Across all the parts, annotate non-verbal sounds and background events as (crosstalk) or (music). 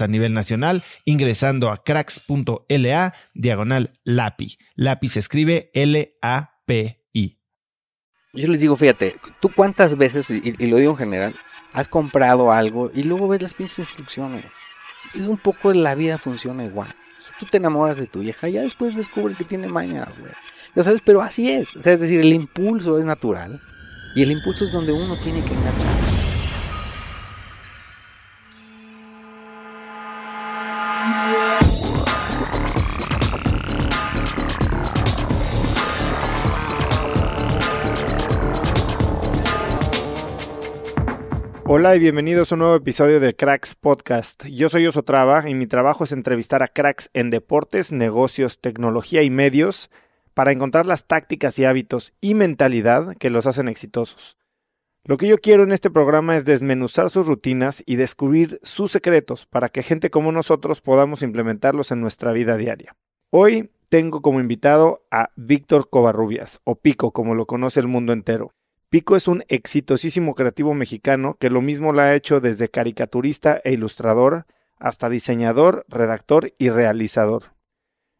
a nivel nacional ingresando a cracks.la diagonal LAPI. LAPI se escribe L-A-P-I. Yo les digo, fíjate, tú cuántas veces, y, lo digo en general, has comprado algo y luego ves las pinches instrucciones. Y un poco la vida funciona igual. Si tú te enamoras de tu vieja, ya después descubres que tiene mañas, güey. Ya sabes, pero así es. O sea, es decir, el impulso es natural. Y el impulso es donde uno tiene que enganchar. Hola y bienvenidos a un nuevo episodio de Cracks Podcast. Yo soy Osotrava y mi trabajo es entrevistar a cracks en deportes, negocios, tecnología y medios para encontrar las tácticas y hábitos y mentalidad que los hacen exitosos. Lo que yo quiero en este programa es desmenuzar sus rutinas y descubrir sus secretos para que gente como nosotros podamos implementarlos en nuestra vida diaria. Hoy tengo como invitado a Víctor Covarrubias, o Pico como lo conoce el mundo entero. Pico es un exitosísimo creativo mexicano que lo mismo lo ha hecho desde caricaturista e ilustrador hasta diseñador, redactor y realizador.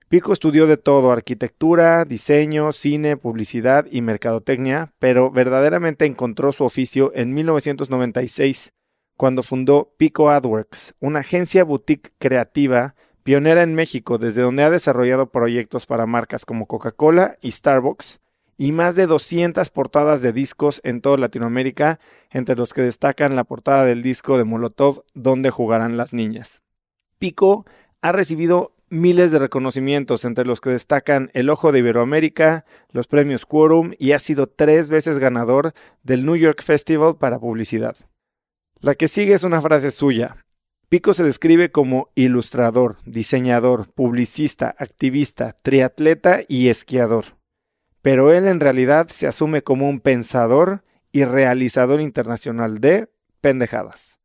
Pico estudió de todo, arquitectura, diseño, cine, publicidad y mercadotecnia, pero verdaderamente encontró su oficio en 1996, cuando fundó Pico AdWorks, una agencia boutique creativa pionera en México, desde donde ha desarrollado proyectos para marcas como Coca-Cola y Starbucks, y más de 200 portadas de discos en toda Latinoamérica, entre los que destacan la portada del disco de Molotov Donde jugarán las niñas. Pico ha recibido miles de reconocimientos, entre los que destacan el Ojo de Iberoamérica, los premios Quorum y ha sido tres veces ganador del New York Festival para publicidad. La que sigue es una frase suya. Pico se describe como ilustrador, diseñador, publicista, activista, triatleta y esquiador pero él en realidad se asume como un pensador y realizador internacional de pendejadas.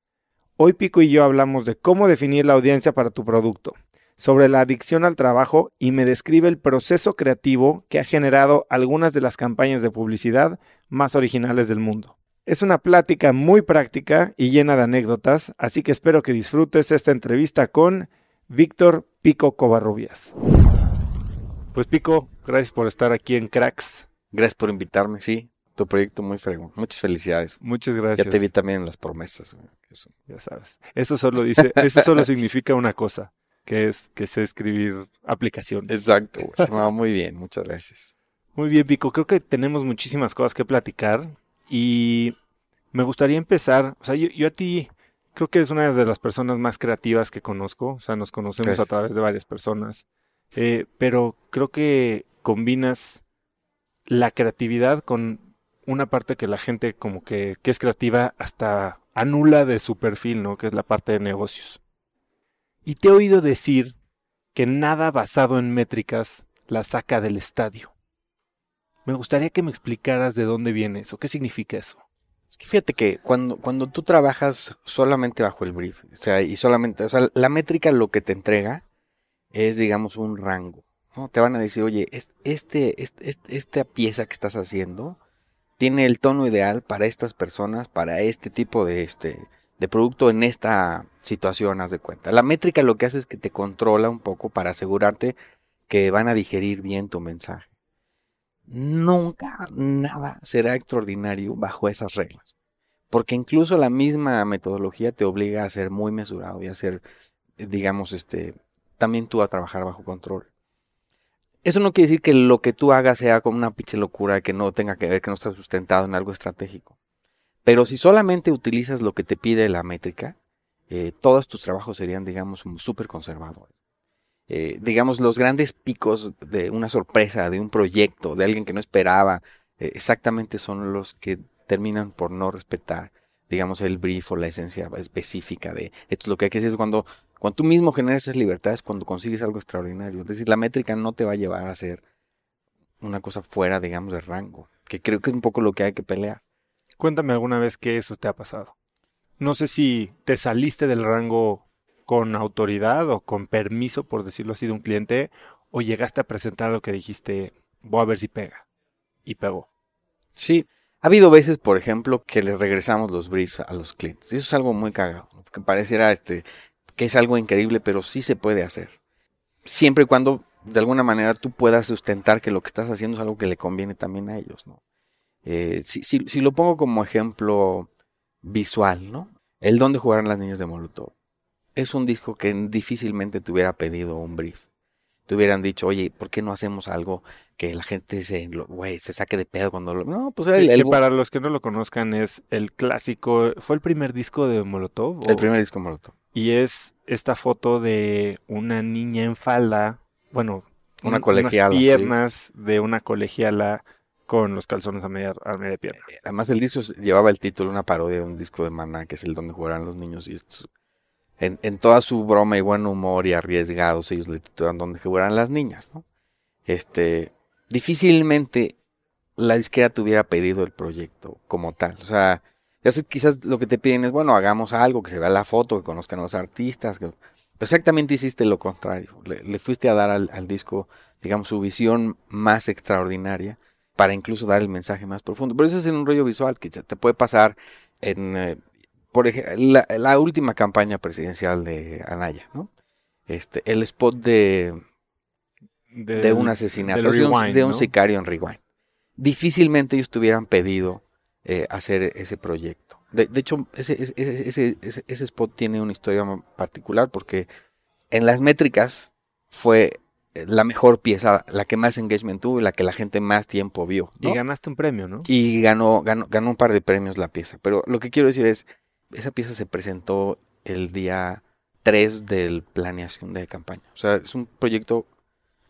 Hoy Pico y yo hablamos de cómo definir la audiencia para tu producto, sobre la adicción al trabajo y me describe el proceso creativo que ha generado algunas de las campañas de publicidad más originales del mundo. Es una plática muy práctica y llena de anécdotas, así que espero que disfrutes esta entrevista con Víctor Pico Covarrubias. Pues Pico, gracias por estar aquí en Cracks. Gracias por invitarme, sí. Tu proyecto muy fregón. Muchas felicidades. Muchas gracias. Ya te vi también en las promesas. Eso. Ya sabes. Eso solo dice, eso solo significa una cosa, que es que sé escribir aplicaciones. Exacto. muy bien, muchas gracias. Muy bien, Pico. Creo que tenemos muchísimas cosas que platicar Y me gustaría empezar, o sea, yo, yo a ti creo que es una de las personas más creativas que conozco, o sea, nos conocemos Gracias. a través de varias personas, eh, pero creo que combinas la creatividad con una parte que la gente como que, que es creativa hasta anula de su perfil, ¿no? Que es la parte de negocios. Y te he oído decir que nada basado en métricas la saca del estadio. Me gustaría que me explicaras de dónde viene eso, qué significa eso. Es que fíjate que cuando, cuando tú trabajas solamente bajo el brief, o sea, y solamente, o sea, la métrica lo que te entrega es, digamos, un rango. ¿no? Te van a decir, oye, es- este, este, este- esta pieza que estás haciendo tiene el tono ideal para estas personas, para este tipo de, este, de producto en esta situación, haz de cuenta. La métrica lo que hace es que te controla un poco para asegurarte que van a digerir bien tu mensaje. Nunca nada será extraordinario bajo esas reglas. Porque incluso la misma metodología te obliga a ser muy mesurado y a ser, eh, digamos, este, también tú a trabajar bajo control. Eso no quiere decir que lo que tú hagas sea como una pinche locura que no tenga que ver, que no está sustentado en algo estratégico. Pero si solamente utilizas lo que te pide la métrica, eh, todos tus trabajos serían, digamos, súper conservadores. Eh, digamos, los grandes picos de una sorpresa, de un proyecto, de alguien que no esperaba, eh, exactamente son los que terminan por no respetar, digamos, el brief o la esencia específica de esto es lo que hay que hacer. Es cuando, cuando tú mismo generas esas libertades, cuando consigues algo extraordinario. Es decir, la métrica no te va a llevar a hacer una cosa fuera, digamos, de rango, que creo que es un poco lo que hay que pelear. Cuéntame alguna vez que eso te ha pasado. No sé si te saliste del rango con autoridad o con permiso, por decirlo así, de un cliente, o llegaste a presentar lo que dijiste, voy a ver si pega. Y pegó. Sí, ha habido veces, por ejemplo, que le regresamos los briefs a los clientes. Y eso es algo muy cagado, ¿no? que pareciera este, que es algo increíble, pero sí se puede hacer. Siempre y cuando, de alguna manera, tú puedas sustentar que lo que estás haciendo es algo que le conviene también a ellos, ¿no? Eh, si, si- si lo pongo como ejemplo visual, ¿no? El donde jugarán las niñas de Molotov. Es un disco que difícilmente te hubiera pedido un brief. Te hubieran dicho, oye, ¿por qué no hacemos algo que la gente se, lo- se saque de pedo cuando lo... No, pues el, el- que para los que no lo conozcan es el clásico, fue el primer disco de Molotov. el ¿O- primer disco Molotov. Y es esta foto de una niña en falda, bueno, Una un- colegiala, unas sí. piernas de una colegiala con los calzones a media, a media pierna. Además, el disco llevaba el título, una parodia de un disco de Maná, que es el donde jugarán los niños. Y en, en toda su broma y buen humor y arriesgados, ellos le titulan donde jugarán las niñas, ¿no? Este, difícilmente la disquera te hubiera pedido el proyecto como tal. O sea, ya sé, quizás lo que te piden es, bueno, hagamos algo, que se vea la foto, que conozcan a los artistas. que- Exactamente hiciste lo contrario. Le, le fuiste a dar al, al disco, digamos, su visión más extraordinaria para incluso dar el mensaje más profundo. Pero eso es en un rollo visual que te puede pasar en, eh, por ejemplo, la, la última campaña presidencial de Anaya, ¿no? Este, el spot de, de un asesinato, de un, Rewind, de un ¿no? sicario en Rewind. Difícilmente ellos te hubieran pedido eh, hacer ese proyecto. De, de hecho, ese, ese, ese, ese- ese spot tiene una historia particular porque en las métricas fue eh, la mejor pieza, la que más engagement tuvo y la que la gente más tiempo vio. ¿no? Y ganaste un premio, ¿no? Y ganó, ganó, ganó un par de premios la pieza. Pero lo que quiero decir es, esa pieza se presentó el día 3 del planeación de campaña. O sea, es un proyecto,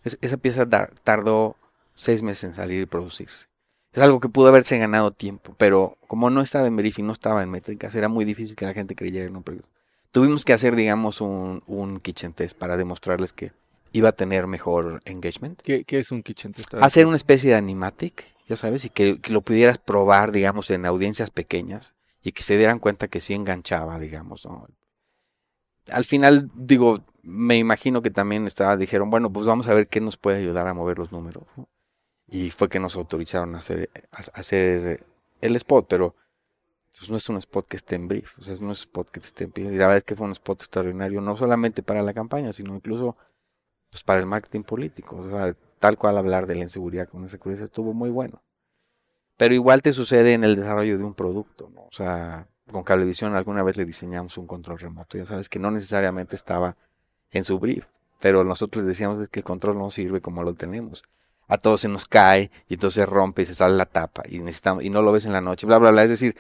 es- esa pieza da- tardó seis meses en salir y producirse. Es algo que pudo haberse ganado tiempo, pero como no estaba en Verif y no estaba en métricas, era muy difícil que la gente creyera en un proyecto. Tuvimos que hacer, digamos, un, un kitchen test para demostrarles que iba a tener mejor engagement ¿Qué, qué es un kitchen test? hacer una especie de animatic, ya sabes, y que, que lo pudieras probar, digamos, en audiencias pequeñas y que se dieran cuenta que sí enganchaba, digamos, ¿no? Al final, digo, me imagino que también estaba, dijeron, bueno, pues vamos a ver qué nos puede ayudar a mover los números, ¿no? Y fue que nos autorizaron a hacer, a hacer el spot, pero pues, no es un spot que esté en brief, o sea, es un spot que esté en pie. Y la verdad es que fue un spot extraordinario, no solamente para la campaña, sino incluso pues, para el marketing político. Tal cual hablar de la inseguridad con esa curiosidad estuvo muy bueno. Pero igual te sucede en el desarrollo de un producto. O sea, con Cablevisión alguna vez le diseñamos un control remoto. Ya sabes que no necesariamente estaba en su brief, pero nosotros decíamos que el control no sirve como lo tenemos. A todos se nos cae y entonces rompe y se sale la tapa y, necesitamos, y no lo ves en la noche, bla, bla, bla. Es decir,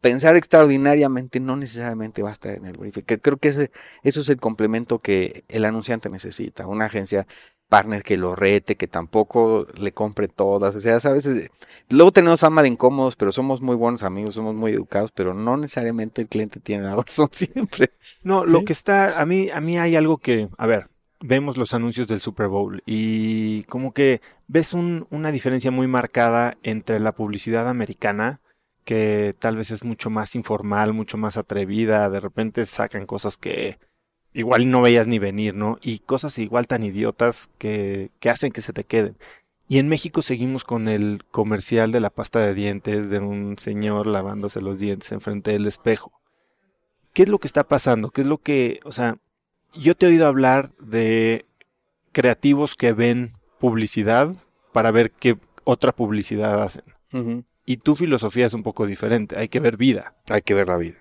pensar extraordinariamente no necesariamente va a estar en el briefing. Creo que ese, eso es el complemento que el anunciante necesita. Una agencia partner que lo rete, que tampoco le compre todas. O sea, sabes, luego tenemos fama de incómodos, pero somos muy buenos amigos, somos muy educados, pero no necesariamente el cliente tiene la (laughs) razón siempre. No, lo que está, a mí, a mí hay algo que, a ver, vemos los anuncios del Super Bowl y como que ves una diferencia muy marcada entre la publicidad americana que tal vez es mucho más informal, mucho más atrevida, de repente sacan cosas que igual no veías ni venir, ¿no? Y cosas igual tan idiotas que, que hacen que se te queden. Y en México seguimos con el comercial de la pasta de dientes de un señor lavándose los dientes enfrente del espejo. ¿Qué es lo que está pasando? ¿Qué es lo que, o sea, yo te he oído hablar de creativos que ven publicidad para ver qué otra publicidad hacen. Y tu filosofía es un poco diferente. Hay que ver vida. Hay que ver la vida.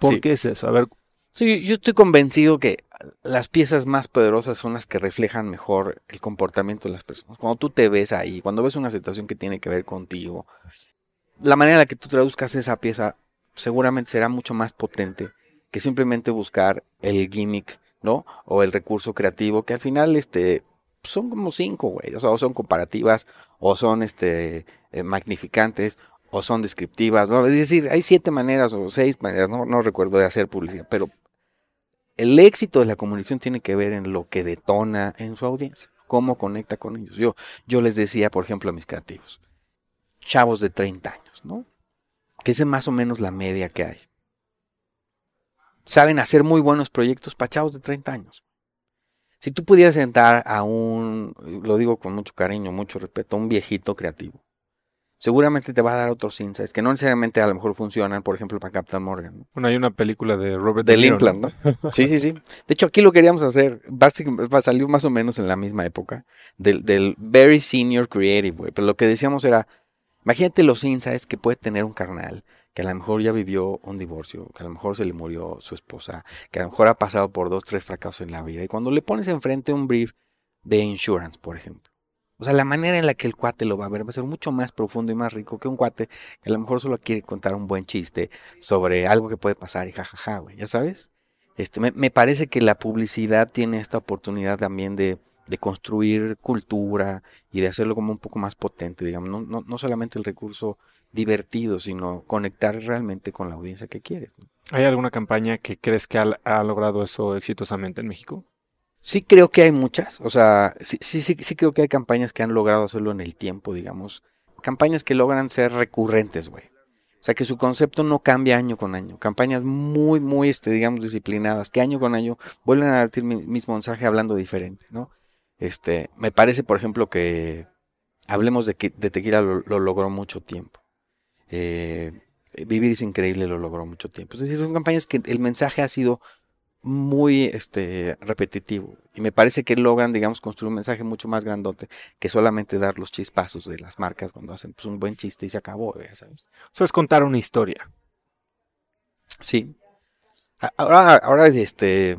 ¿Por qué es eso? A ver. Sí, yo estoy convencido que las piezas más poderosas son las que reflejan mejor el comportamiento de las personas. Cuando tú te ves ahí, cuando ves una situación que tiene que ver contigo, la manera en la que tú traduzcas esa pieza seguramente será mucho más potente que simplemente buscar el gimmick, ¿no? O el recurso creativo, que al final, este, son como cinco, güey. O sea, o son comparativas, o son, este, eh, magnificantes, o son descriptivas. ¿no? Es decir, hay siete maneras o seis maneras, no, no recuerdo de hacer publicidad, pero el éxito de la comunicación tiene que ver en lo que detona en su audiencia, cómo conecta con ellos. Yo, yo les decía, por ejemplo, a mis creativos, chavos de 30 años, ¿no? Que es más o menos la media que hay saben hacer muy buenos proyectos pachados de 30 años. Si tú pudieras sentar a un, lo digo con mucho cariño, mucho respeto, a un viejito creativo, seguramente te va a dar otros insights que no necesariamente a lo mejor funcionan, por ejemplo, para Captain Morgan. Bueno, hay una película de Robert De Linkland, ¿no? Sí, sí, sí. De hecho, aquí lo queríamos hacer, salió más o menos en la misma época, del, del Very Senior Creative, Pero lo que decíamos era, imagínate los insights que puede tener un carnal que a lo mejor ya vivió un divorcio, que a lo mejor se le murió su esposa, que a lo mejor ha pasado por dos, tres fracasos en la vida. Y cuando le pones enfrente un brief de insurance, por ejemplo, o sea, la manera en la que el cuate lo va a ver va a ser mucho más profundo y más rico que un cuate que a lo mejor solo quiere contar un buen chiste sobre algo que puede pasar y jajaja, güey, ya sabes. Este, me, me, parece que la publicidad tiene esta oportunidad también de, de, construir cultura y de hacerlo como un poco más potente, digamos, no, no, no solamente el recurso divertido, sino conectar realmente con la audiencia que quieres. ¿Hay alguna campaña que crees que ha, logrado eso exitosamente en México? Sí creo que hay muchas, o sea, sí, sí, sí, sí creo que hay campañas que han logrado hacerlo en el tiempo, digamos. Campañas que logran ser recurrentes, güey. O sea, que su concepto no cambia año con año. Campañas muy, muy, este, digamos, disciplinadas, que año con año vuelven a dar mi mismo mensaje hablando diferente, ¿no? Este, me parece, por ejemplo, que hablemos de que de tequila lo logró mucho tiempo. Eh, Vivir es increíble lo logró mucho tiempo. Es decir, son campañas que el mensaje ha sido muy este, repetitivo. Y me parece que logran, digamos, construir un mensaje mucho más grandote que solamente dar los chispazos de las marcas cuando hacen pues, un buen chiste y se acabó, sabes. Eso es contar una historia. Sí. Ahora, ahora este,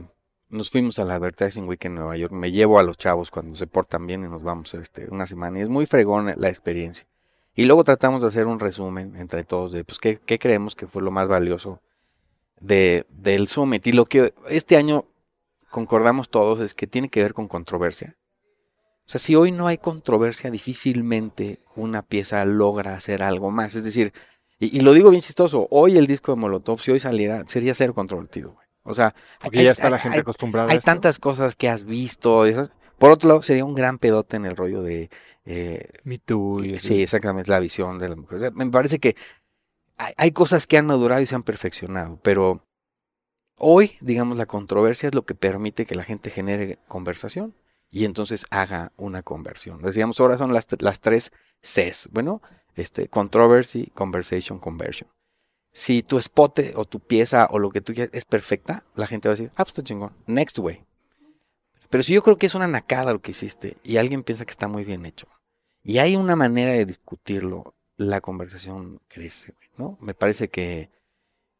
nos fuimos a la Advertising Week en Nueva York. Me llevo a los chavos cuando se portan bien y nos vamos este, una semana. Y es muy fregón la experiencia. Y luego tratamos de hacer un resumen entre todos de pues, qué, creemos que fue lo más valioso de, del Summit. Y lo que este año concordamos todos es que tiene que ver con controversia. O sea, si hoy no hay controversia, difícilmente una pieza logra hacer algo más. Es decir, y, lo digo bien chistoso, hoy el disco de Molotov, si hoy saliera, sería ser controvertido. O sea, Porque ya está la gente acostumbrada. Hay tantas cosas que has visto. Por otro lado, sería un gran pedote en el rollo de eh, Me Too. sí, exactamente, la visión de las mujeres. me parece que hay, cosas que han madurado y se han perfeccionado, pero hoy, digamos, la controversia es lo que permite que la gente genere conversación y entonces haga una conversión. Decíamos, ahora son las, las tres Cs. Bueno, este, controversy, conversation, conversion. Si tu spot o tu pieza o lo que tú quieras es perfecta, la gente va a decir, ah, pues está chingón, next way. Pero si yo creo que es una nacada lo que hiciste y alguien piensa que está muy bien hecho, y hay una manera de discutirlo, la conversación crece, ¿no? Me parece que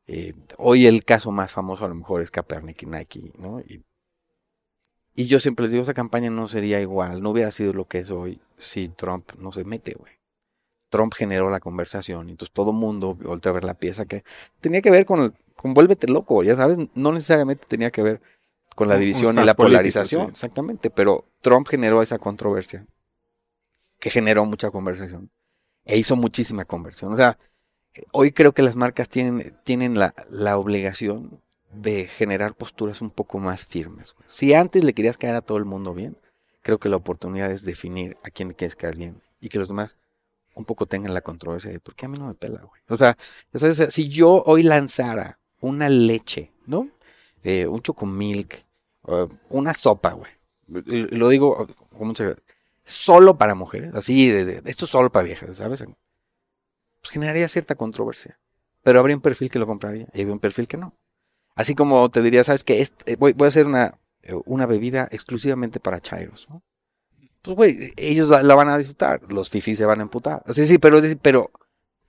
eh, hoy el caso más famoso a lo mejor es Kaepernick y Nike, ¿no? Y, Y yo siempre les digo, esa campaña no sería igual, no hubiera sido lo que es hoy si Trump no se mete, güey. Trump generó la conversación, entonces todo mundo voltea a ver la pieza que tenía que ver con, el, con vuélvete loco, ya sabes, no necesariamente tenía que ver con la división y la polarización, exactamente, pero Trump generó esa controversia, que generó mucha conversación, e hizo muchísima conversión, o sea, hoy creo que las marcas tienen, tienen la, la obligación de generar posturas un poco más firmes. Si antes le querías caer a todo el mundo bien, creo que la oportunidad es definir a quién le quieres caer bien y que los demás un poco tengan la controversia de por qué a mí no me pela, güey. O sea, si yo hoy lanzara una leche, ¿no? Eh, un chocomilk, una sopa, güey. Lo digo como solo para mujeres, así, de, esto es solo para viejas, ¿sabes? Pues generaría cierta controversia. Pero habría un perfil que lo compraría y habría un perfil que no. Así como te diría, ¿sabes qué? Este, voy, voy, a hacer una, una bebida exclusivamente para chairos, ¿no? Pues, güey, ellos la, van a disfrutar, los fifis se van a emputar. O sí, pero, pero,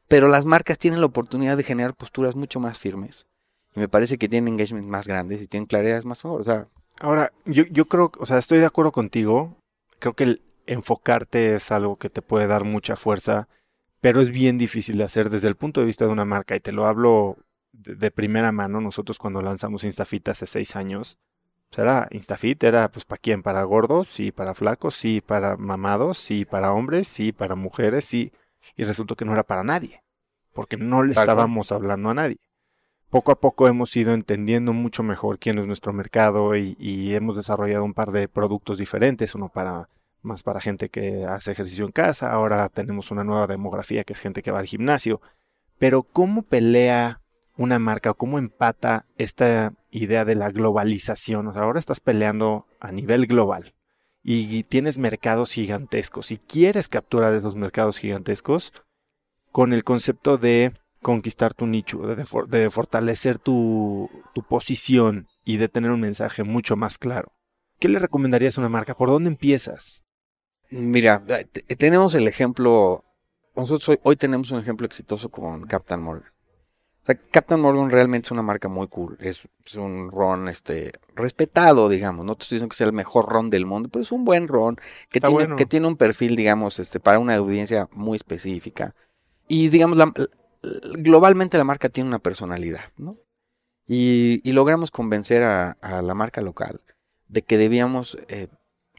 pero las marcas tienen la oportunidad de generar posturas mucho más firmes. Y me parece que tienen engagement más grandes y tienen claridades más mejores. O sea, Ahora, yo, yo creo, o sea, estoy de acuerdo contigo. Creo que el enfocarte es algo que te puede dar mucha fuerza, pero es bien difícil de hacer desde el punto de vista de una marca. Y te lo hablo de, primera mano. Nosotros cuando lanzamos Instafit hace seis años, pues era Instafit, era pues para quién, para gordos, sí, para flacos, sí, para mamados, sí, para hombres, sí, para mujeres, sí. Y resultó que no era para nadie, porque no le estábamos hablando a nadie. Poco a poco hemos ido entendiendo mucho mejor quién es nuestro mercado y, y hemos desarrollado un par de productos diferentes, uno para más para gente que hace ejercicio en casa, ahora tenemos una nueva demografía que es gente que va al gimnasio. Pero ¿cómo pelea una marca o cómo empata esta idea de la globalización. O sea, ahora estás peleando a nivel global y tienes mercados gigantescos y quieres capturar esos mercados gigantescos con el concepto de conquistar tu nicho, de, fortalecer tu, tu, posición y de tener un mensaje mucho más claro. ¿Qué le recomendarías a una marca? ¿Por dónde empiezas? Mira, tenemos el ejemplo, nosotros hoy tenemos un ejemplo exitoso con Captain Morgan. Captain Morgan realmente es una marca muy cool. Es, un ron este, respetado, digamos. No te estoy diciendo que sea el mejor ron del mundo, pero es un buen ron que, tiene, que tiene un perfil, digamos, este, para una audiencia muy específica. Y, digamos, globalmente la marca tiene una personalidad, ¿no? Y, logramos convencer a, la marca local de que debíamos eh,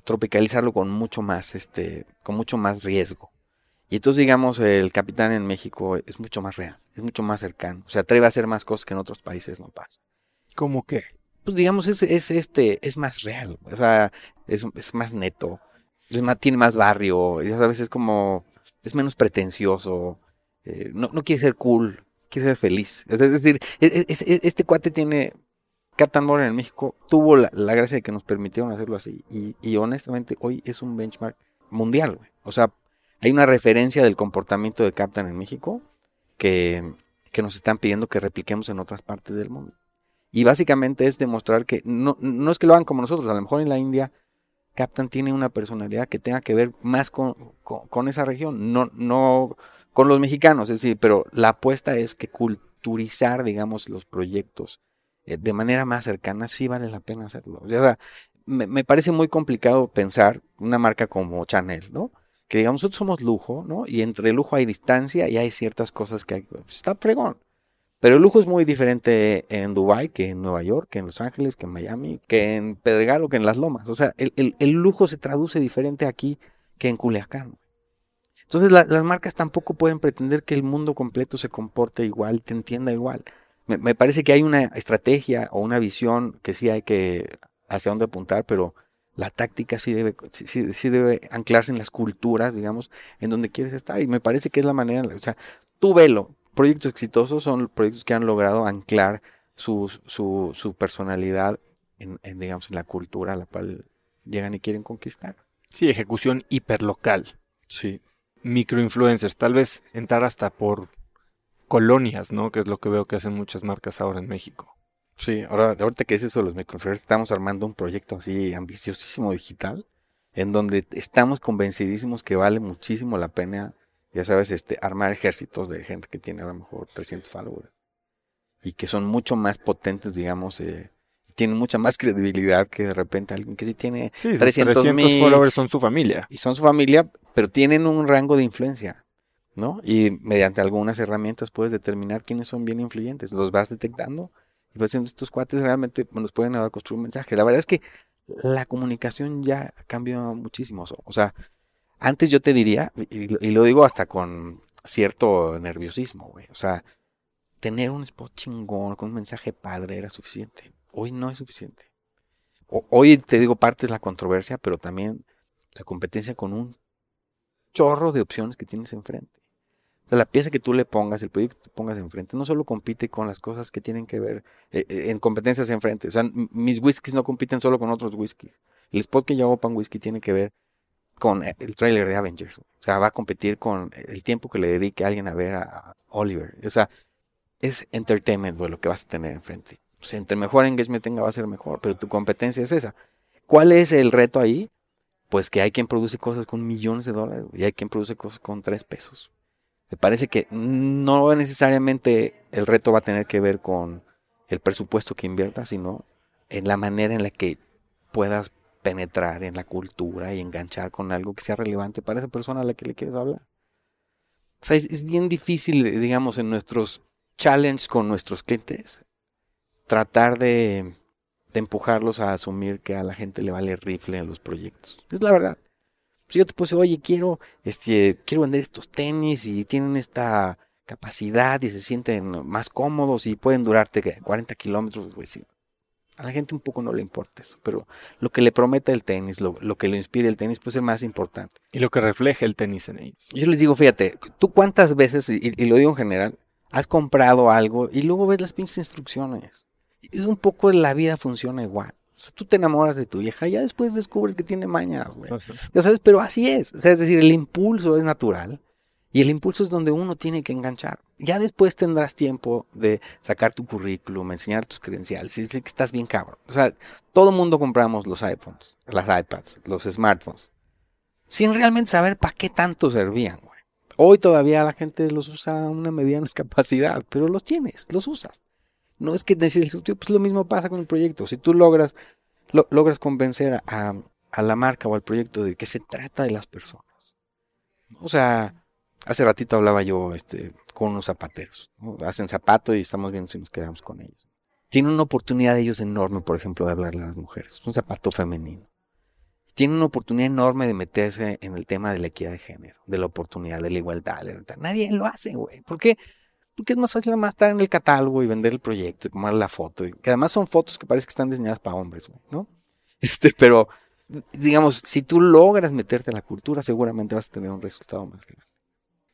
tropicalizarlo con mucho más, este, con mucho más riesgo. Y entonces, digamos, el capitán en México es mucho más real, es mucho más cercano. Se atreve a hacer más cosas que en otros países no pasa. ¿Cómo qué? Pues digamos, es, es este, es más real. O sea, es, es más neto. Es más, tiene más barrio. Ya sabes, es como. Es menos pretencioso. Eh, no, no quiere ser cool. Quiere ser feliz. Es, decir, este cuate tiene. Captain Morgan en México tuvo la, gracia de que nos permitieron hacerlo así. Y, y honestamente, hoy es un benchmark mundial. O sea, hay una referencia del comportamiento de Captain en México que, nos están pidiendo que repliquemos en otras partes del mundo. Y básicamente es demostrar que no, no es que lo hagan como nosotros, a lo mejor en la India Captain tiene una personalidad que tenga que ver más con, esa región, no, no con los mexicanos, es decir, pero la apuesta es que culturizar, digamos, los proyectos eh, de manera más cercana sí vale la pena hacerlo. O sea, me, parece muy complicado pensar una marca como Chanel, ¿no? que digamos nosotros somos lujo, ¿no? Y entre lujo hay distancia y hay ciertas cosas que hay, pues, está fregón. Pero el lujo es muy diferente en Dubai que en Nueva York, que en Los Ángeles, que en Miami, que en Pedregal o que en Las Lomas. O sea, el, lujo se traduce diferente aquí que en Culiacán. Entonces las marcas tampoco pueden pretender que el mundo completo se comporte igual, te entienda igual. Me, me, parece que hay una estrategia o una visión que sí hay que hacia dónde apuntar, pero la táctica sí debe, sí, debe anclarse en las culturas, digamos, en donde quieres estar. Y me parece que es la manera, o sea, tú velo, proyectos exitosos son proyectos que han logrado anclar su, su, su personalidad en, digamos, en la cultura a la cual llegan y quieren conquistar. Sí, ejecución hiperlocal. Sí. Microinfluencers, tal vez entrar hasta por colonias, ¿no? Que es lo que veo que hacen muchas marcas ahora en México. Sí, ahora, ahorita que es eso de los microinfluencers, estamos armando un proyecto así ambiciosísimo digital, en donde estamos convencidísimos que vale muchísimo la pena, ya sabes, este, armar ejércitos de gente que tiene a lo mejor 300 followers. Y que son mucho más potentes, digamos, eh, tienen mucha más credibilidad que de repente alguien que sí tiene Sí, 300 300, mil. followers son su familia. y son su familia, pero tienen un rango de influencia, ¿no? Y mediante algunas herramientas puedes determinar quiénes son bien influyentes, los vas detectando y vas diciendo estos cuates realmente nos pueden ayudar a construir un mensaje. La verdad es que la comunicación ya cambió muchísimo, o sea, antes yo te diría, y, lo- y lo digo hasta con cierto nerviosismo, güey, o sea, tener un spot chingón con un mensaje padre era suficiente. Hoy no es suficiente. Hoy te digo, parte es la controversia, pero también la competencia con un chorro de opciones que tienes enfrente. O sea, la pieza que tú le pongas, el proyecto que tú pongas enfrente, no solo compite con las cosas que tienen que ver eh, eh, en competencias enfrente. O sea, mis whiskies no compiten solo con otros whiskies. El spot que yo hago para un whisky tiene que ver con eh, el trailer de Avengers. O sea, va a competir con el tiempo que le dedique alguien a ver a, Oliver. O sea, es entertainment lo que vas a tener enfrente. Sea, entre mejor engagement tenga va a ser mejor, pero tu competencia es esa. ¿Cuál es el reto ahí? Pues que hay quien produce cosas con millones de dólares y hay quien produce cosas con tres pesos. Me parece que no necesariamente el reto va a tener que ver con el presupuesto que inviertas, sino en la manera en la que puedas penetrar en la cultura y enganchar con algo que sea relevante para esa persona a la que le quieres hablar. O sea, es bien difícil, digamos, en nuestros challenges con nuestros clientes, tratar de, de empujarlos a asumir que a la gente le vale rifle a los proyectos. Es la verdad. Si yo te puse, oye, quiero, este, quiero vender estos tenis y tienen esta capacidad y se sienten más cómodos y pueden durarte ¿qué? 40 kilómetros, pues sí. A la gente un poco no le importa eso, pero lo que le promete el tenis, lo, lo que le inspire el tenis, pues es más importante. Y lo que refleja el tenis en ellos. Yo les digo, fíjate, tú cuántas veces, y, y lo digo en general, has comprado algo y luego ves las pinches instrucciones. Un poco la vida funciona igual. O sea, tú te enamoras de tu vieja y ya después descubres que tiene mañas, güey. Ya sabes, pero así es. O sea, es decir, el impulso es natural y el impulso es donde uno tiene que enganchar. Ya después tendrás tiempo de sacar tu currículum, enseñar tus credenciales y decir que estás bien cabrón. O sea, todo mundo compramos los iPhones, las iPads, los smartphones, sin realmente saber para qué tanto servían, güey. Hoy todavía la gente los usa a una mediana (laughs) capacidad, pero los tienes, los usas. No es que necesites, pues lo mismo pasa con el proyecto. Si tú logras, lo- logras convencer a, a la marca o al proyecto de que se trata de las personas. O sea, hace ratito hablaba yo este, con unos zapateros. Hacen zapato y estamos viendo si nos quedamos con ellos. Tienen una oportunidad ellos enorme, por ejemplo, de hablarle a las mujeres. Es un zapato femenino. Tienen una oportunidad enorme de meterse en el tema de la equidad de género, de la oportunidad, de la igualdad. de la. Nadie lo hace, güey. ¿Por qué? Porque es más fácil más estar en el catálogo y vender el proyecto y tomar la foto. Y que además son fotos que parece que están diseñadas para hombres, güey, ¿no? (laughs) Este, pero, digamos, si tú logras meterte en la cultura, seguramente vas a tener un resultado más grande.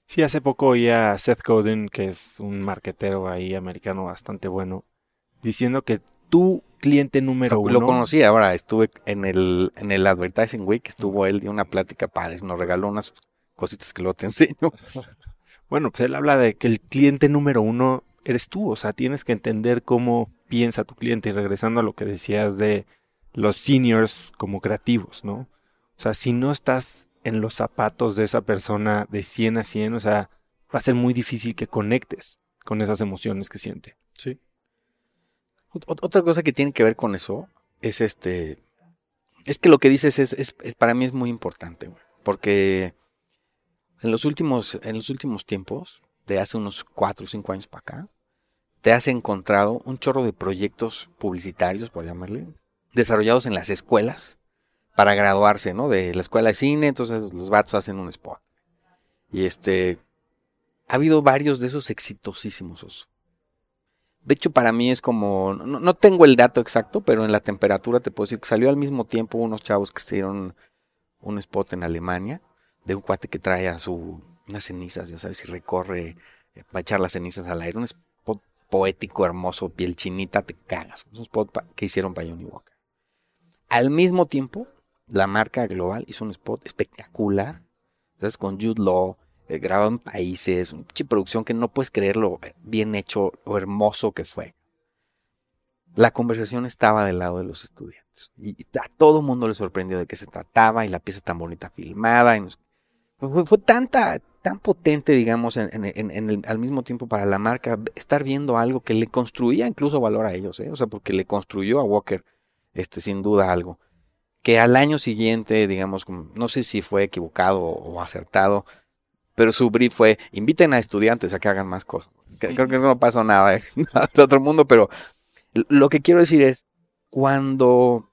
Sí, hace poco oía a Seth Godin, que es un marquetero ahí americano bastante bueno, diciendo que tu cliente número Lo, uno. lo conocí ahora, estuve en el, en el Advertising Week, estuvo él, dio una plática padre, nos regaló unas cositas que luego te (laughs) enseño. Bueno, pues él habla de que el cliente número uno eres tú, o sea, tienes que entender cómo piensa tu cliente. Y regresando a lo que decías de los seniors como creativos, ¿no? O sea, si no estás en los zapatos de esa persona de 100 a 100, o sea, va a ser muy difícil que conectes con esas emociones que siente. Sí. Ot- Otra cosa que tiene que ver con eso es este. Es que lo que dices es, es- es- para mí es muy importante, güey, porque en los últimos, en los últimos tiempos, de hace unos 4 o 5 años para acá, te has encontrado un chorro de proyectos publicitarios, por llamarle, desarrollados en las escuelas para graduarse, ¿no? De la escuela de cine, entonces los vatos hacen un spot. Y este, ha habido varios de esos exitosísimos. De hecho, para mí es como, no, no tengo el dato exacto, pero en la temperatura te puedo decir que salió al mismo tiempo unos chavos que hicieron un spot en Alemania de un cuate que trae a su unas cenizas, ya sabes, y recorre eh, para echar las cenizas al aire. Un spot poético, hermoso, piel chinita, te cagas. Un spot que hicieron para Johnny Walker. Al mismo tiempo, la marca global hizo un spot espectacular, ¿sabes? Con Jude Law, eh, grabado en países, una producción que no puedes creer lo bien hecho o hermoso que fue. La conversación estaba del lado de los estudiantes y a todo mundo le sorprendió de qué se trataba y la pieza tan bonita filmada. Y, nos- Fue, fue tanta, tan potente, digamos, en, en, en el, al mismo tiempo para la marca, estar viendo algo que le construía incluso valor a ellos, ¿eh? o sea, porque le construyó a Walker, este, sin duda algo, que al año siguiente, digamos, no sé si fue equivocado o acertado, pero su brief fue, inviten a estudiantes a que hagan más cosas. Creo que no pasó nada, ¿eh? (laughs) nada de otro mundo, pero lo que quiero decir es, cuando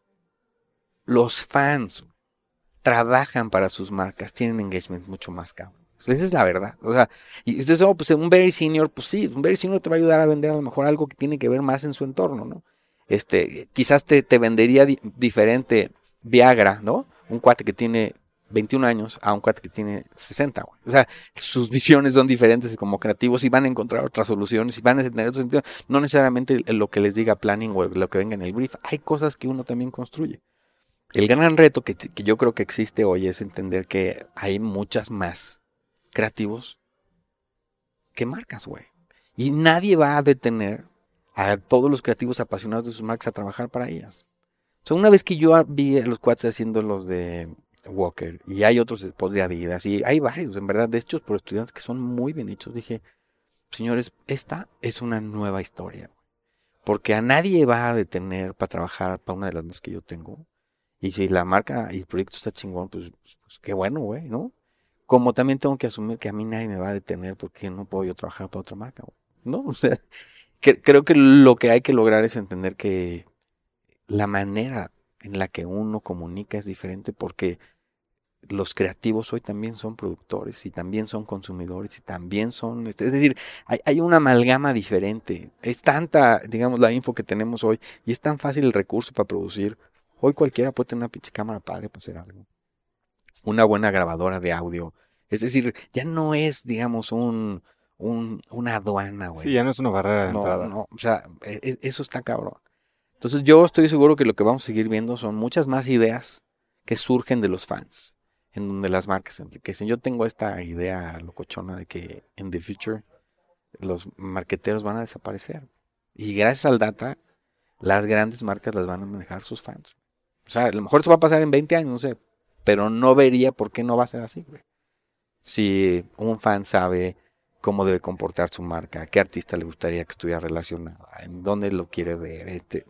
los fans trabajan para sus marcas, tienen engagement mucho más cabrón. Esa es la verdad. O sea, y ustedes, oh, pues un very senior, pues sí, un very senior te va a ayudar a vender a lo mejor algo que tiene que ver más en su entorno, ¿no? Este, quizás te, te vendería di diferente Viagra, ¿no? Un cuate que tiene 21 años a un cuate que tiene 60, güey. O sea, sus visiones son diferentes como creativos y van a encontrar otras soluciones y van a tener otro sentido. No necesariamente lo que les diga planning o lo que venga en el brief. Hay cosas que uno también construye. El gran reto que, yo creo que existe hoy es entender que hay muchas más creativos que marcas, güey. Y nadie va a detener a todos los creativos apasionados de sus marcas a trabajar para ellas. O sea, una vez que yo vi a los cuates haciendo los de Walker y hay otros post de Adidas y hay varios, en verdad, de hechos por estudiantes que son muy bien hechos, dije, señores, esta es una nueva historia. Porque a nadie va a detener para trabajar para una de las más que yo tengo. Y si la marca y el proyecto está chingón, pues, pues qué bueno, güey, ¿no? Como también tengo que asumir que a mí nadie me va a detener porque no puedo yo trabajar para otra marca, ¿no? (laughs) O sea, que, creo que lo que hay que lograr es entender que la manera en la que uno comunica es diferente porque los creativos hoy también son productores y también son consumidores y también son, es decir, hay, hay, una amalgama diferente. Es tanta, digamos, la info que tenemos hoy y es tan fácil el recurso para producir. Hoy cualquiera puede tener una pinche cámara padre para hacer algo. Una buena grabadora de audio. Es decir, ya no es, digamos, un, un una aduana, güey. Sí, ya no es una barrera de no, entrada. No, o sea, es, eso está cabrón. Entonces yo estoy seguro que lo que vamos a seguir viendo son muchas más ideas que surgen de los fans en donde las marcas enriquecen. Yo tengo esta idea locochona de que en the future los marqueteros van a desaparecer. Y gracias al data, las grandes marcas las van a manejar sus fans. O sea, a lo mejor eso va a pasar en 20 años, no sé. Pero no vería por qué no va a ser así, güey. Si un fan sabe cómo debe comportar su marca, qué artista le gustaría que estuviera relacionada, en dónde lo quiere ver, este,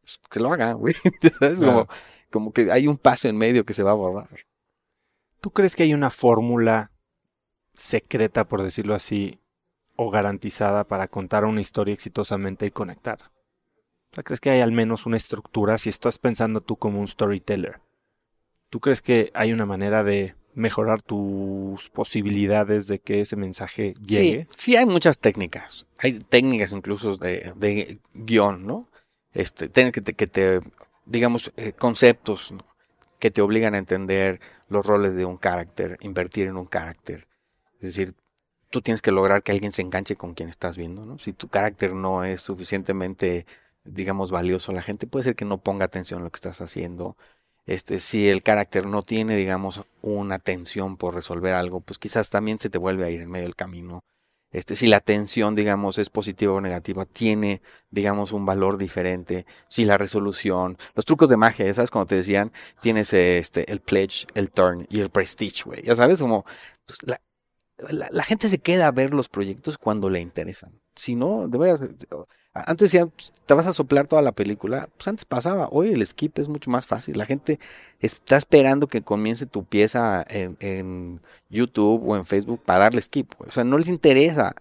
pues, que lo haga, güey. (laughs) ¿Sabes? Como, como que hay un paso en medio que se va a borrar. ¿Tú crees que hay una fórmula secreta, por decirlo así, o garantizada para contar una historia exitosamente y conectar? Sea, ¿crees que hay al menos una estructura si estás pensando tú como un storyteller? ¿Tú crees que hay una manera de mejorar tus posibilidades de que ese mensaje llegue? Sí, sí hay muchas técnicas. Hay técnicas incluso de, de guion, ¿no? Este, que te, que te digamos, eh, conceptos ¿no? que te obligan a entender los roles de un carácter, invertir en un carácter. Es decir, tú tienes que lograr que alguien se enganche con quien estás viendo, ¿no? Si tu carácter no es suficientemente, digamos, valioso, la gente puede ser que no ponga atención a lo que estás haciendo. Este, si el carácter no tiene, digamos, una atención por resolver algo, pues quizás también se te vuelve a ir en medio del camino. Este, si la atención, digamos, es positiva o negativa, tiene, digamos, un valor diferente. Si la resolución, los trucos de magia, ¿sabes? Como te decían, tienes este, el pledge, el turn y el prestige, güey. Ya sabes, como pues, la, la, la, gente se queda a ver los proyectos cuando le interesan. Si no, de antes decían, te vas a soplar toda la película. Pues antes pasaba. Hoy el skip es mucho más fácil. La gente está esperando que comience tu pieza en, en YouTube o en Facebook para darle skip. O sea, no les interesa.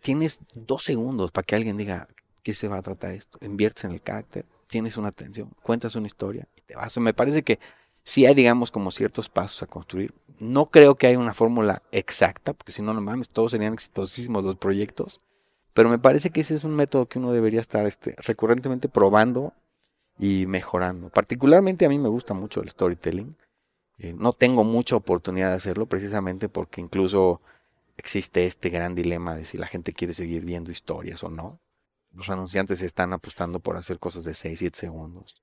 Tienes dos segundos para que alguien diga qué se va a tratar esto. Inviertes en el carácter, tienes una atención, cuentas una historia y te vas. Me parece que sí hay, digamos, como ciertos pasos a construir. No creo que haya una fórmula exacta, porque si no, no mames, todos serían exitosísimos los proyectos. Pero me parece que ese es un método que uno debería estar este, recurrentemente probando y mejorando. Particularmente a mí me gusta mucho el storytelling. Eh, no tengo mucha oportunidad de hacerlo precisamente porque incluso existe este gran dilema de si la gente quiere seguir viendo historias o no. Los anunciantes están apostando por hacer cosas de 6, 7 segundos.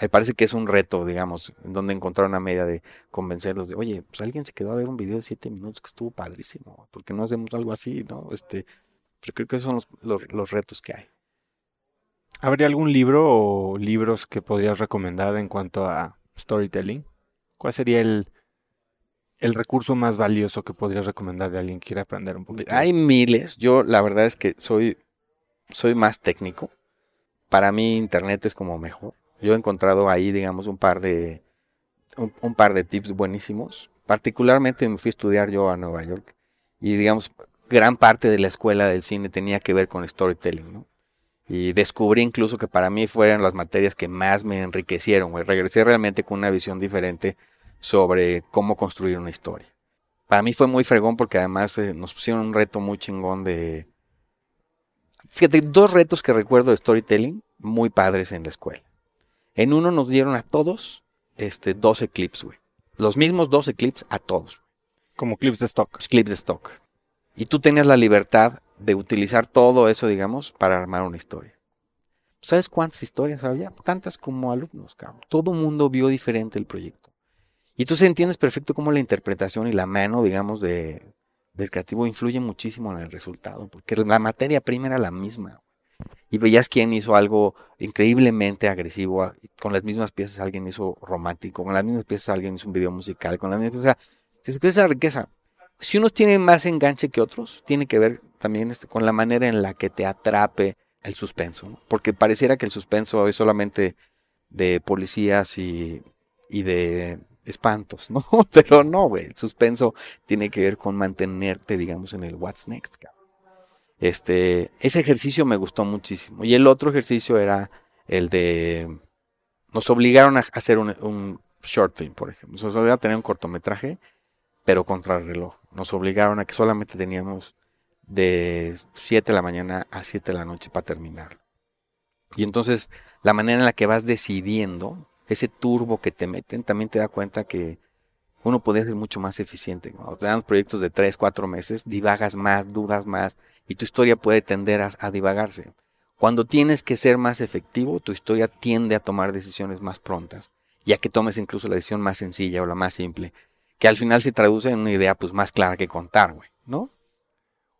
Me parece que es un reto, digamos, en donde encontrar una media de convencerlos de, oye, pues alguien se quedó a ver un video de 7 minutos que estuvo padrísimo, ¿por qué no hacemos algo así, no? Este, pero creo que esos son los, los, los, retos que hay. ¿Habría algún libro o libros que podrías recomendar en cuanto a storytelling? ¿Cuál sería el, el recurso más valioso que podrías recomendar de alguien que quiera aprender un poquito? Hay miles. Yo la verdad es que soy, soy más técnico. Para mí internet es como mejor. Yo he encontrado ahí, digamos, un par de, un, par de tips buenísimos. Particularmente me fui a estudiar yo a Nueva York. Y digamos, gran parte de la escuela del cine tenía que ver con storytelling, ¿no? Y descubrí incluso que para mí fueron las materias que más me enriquecieron, Regresé realmente con una visión diferente sobre cómo construir una historia. Para mí fue muy fregón porque además eh, nos pusieron un reto muy chingón de... Fíjate, dos retos que recuerdo de storytelling muy padres en la escuela. En uno nos dieron a todos este, 12 clips, güey. Los mismos 12 clips a todos. Como clips de stock. Clips de stock. Y tú tenías la libertad de utilizar todo eso, digamos, para armar una historia. ¿Sabes cuántas historias había? Tantas como alumnos, cabrón. Todo mundo vio diferente el proyecto. Y tú entiendes perfecto cómo la interpretación y la mano, digamos, de, del creativo influye muchísimo en el resultado, porque la materia prima era la misma. Y veías quién hizo algo increíblemente agresivo, con las mismas piezas alguien hizo romántico, con las mismas piezas alguien hizo un video musical, con las mismas piezas, sea, se esa riqueza. Si unos tienen más enganche que otros, tiene que ver también este, con la manera en la que te atrape el suspenso, porque pareciera que el suspenso es solamente de policías y, y de espantos, ¿no? (laughs) Pero no, güey, el suspenso tiene que ver con mantenerte, digamos, en el what's next. Este, ese ejercicio me gustó muchísimo. Y el otro ejercicio era el de, nos obligaron a hacer un, un short film, por ejemplo. Nos obligaron a tener un cortometraje, pero contra el reloj. Nos obligaron a que solamente teníamos de 7 de la mañana a 7 de la noche para terminar. Y entonces la manera en la que vas decidiendo, ese turbo que te meten, también te da cuenta que uno puede ser mucho más eficiente. Cuando te dan proyectos de 3, 4 meses, divagas más, dudas más, y tu historia puede tender a, a divagarse. Cuando tienes que ser más efectivo, tu historia tiende a tomar decisiones más prontas, ya que tomes incluso la decisión más sencilla o la más simple, que al final se traduce en una idea pues más clara que contar, güey, ¿no?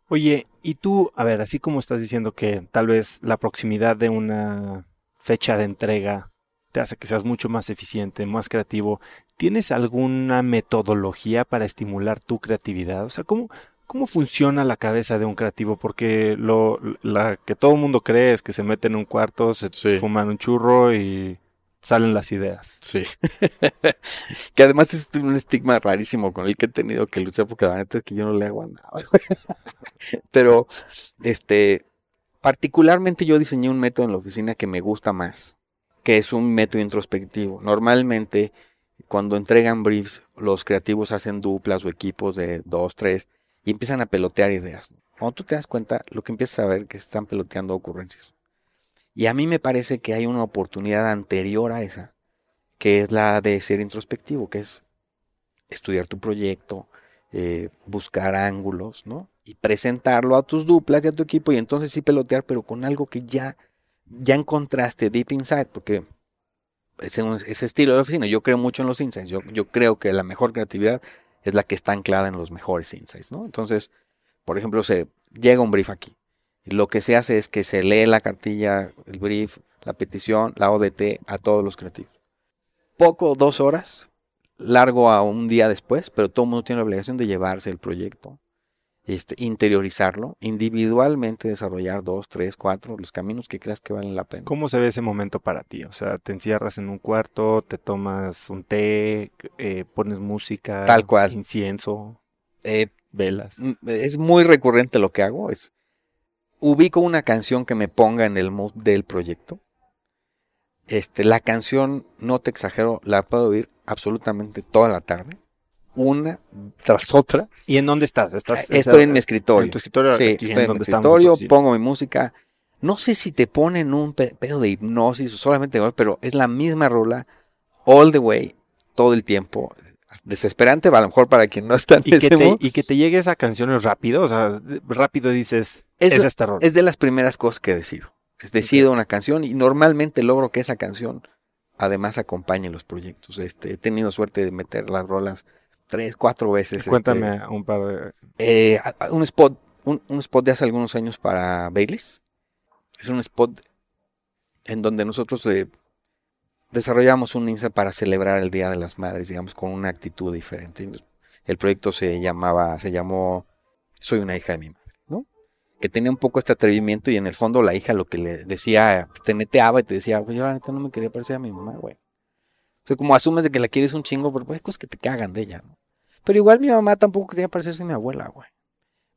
Oye, y tú, a ver, así como estás diciendo que tal vez la proximidad de una fecha de entrega te hace que seas mucho más eficiente, más creativo, ¿tienes alguna metodología para estimular tu creatividad? O sea, ¿cómo, cómo funciona la cabeza de un creativo? Porque lo la que todo el mundo cree es que se mete en un cuarto, se fuman un churro y salen las ideas. Sí. (laughs) que además es un estigma rarísimo con el que he tenido que luchar porque la neta es que yo no le hago nada. (laughs) Pero, este, particularmente yo diseñé un método en la oficina que me gusta más, que es un método introspectivo. Normalmente, cuando entregan briefs, los creativos hacen duplas o equipos de dos, tres y empiezan a pelotear ideas. Cuando tú te das cuenta, lo que empiezas a ver que están peloteando ocurrencias. Y a mí me parece que hay una oportunidad anterior a esa, que es la de ser introspectivo, que es estudiar tu proyecto, eh, buscar ángulos, ¿no? Y presentarlo a tus duplas y a tu equipo y entonces sí pelotear, pero con algo que ya, ya encontraste deep inside, porque ese, ese estilo de oficina, yo creo mucho en los insights, yo, yo creo que la mejor creatividad es la que está anclada en los mejores insights, ¿no? Entonces, por ejemplo, se llega un brief aquí lo que se hace es que se lee la cartilla, el brief, la petición, la ODT a todos los creativos. Poco, dos horas, largo a un día después, pero todo el mundo tiene la obligación de llevarse el proyecto, este, interiorizarlo, individualmente desarrollar dos, tres, cuatro, los caminos que creas que valen la pena. ¿Cómo se ve ese momento para ti? O sea, te encierras en un cuarto, te tomas un té, eh, pones música, tal cual, incienso, eh, velas. Es muy recurrente lo que hago, es ubico una canción que me ponga en el mood del proyecto. Este, la canción, no te exagero, la puedo oír absolutamente toda la tarde. Una tras otra. ¿Y en dónde estás? ¿Estás estoy en mi escritorio. En tu escritorio. Sí, estoy en, mi escritorio, pongo mi música. No sé si te ponen un pedo de hipnosis o solamente, pero es la misma rola all the way, todo el tiempo desesperante, a lo mejor para quien no está en y que, te, y que te llegue esa canción rápido, o sea, rápido dices, es, es este Es de las primeras cosas que decido. Decido una canción y normalmente logro que esa canción además acompañe los proyectos. Este, he tenido suerte de meter las rolas tres, cuatro veces. Cuéntame este, un par de... Eh, un spot, un, un, spot de hace algunos años para Baileys. Es un spot en donde nosotros eh, desarrollamos un INSA para celebrar el Día de las Madres, digamos, con una actitud diferente. El proyecto se llamaba, se llamó Soy una hija de mi madre, ¿no? Que tenía un poco este atrevimiento y en el fondo la hija lo que le decía, te neteaba y te decía, pues yo la neta no me quería parecer a mi mamá, güey. O sea, como asumes de que la quieres un chingo, pero pues hay cosas que te cagan de ella, ¿no? Pero igual mi mamá tampoco quería parecerse a mi abuela, güey.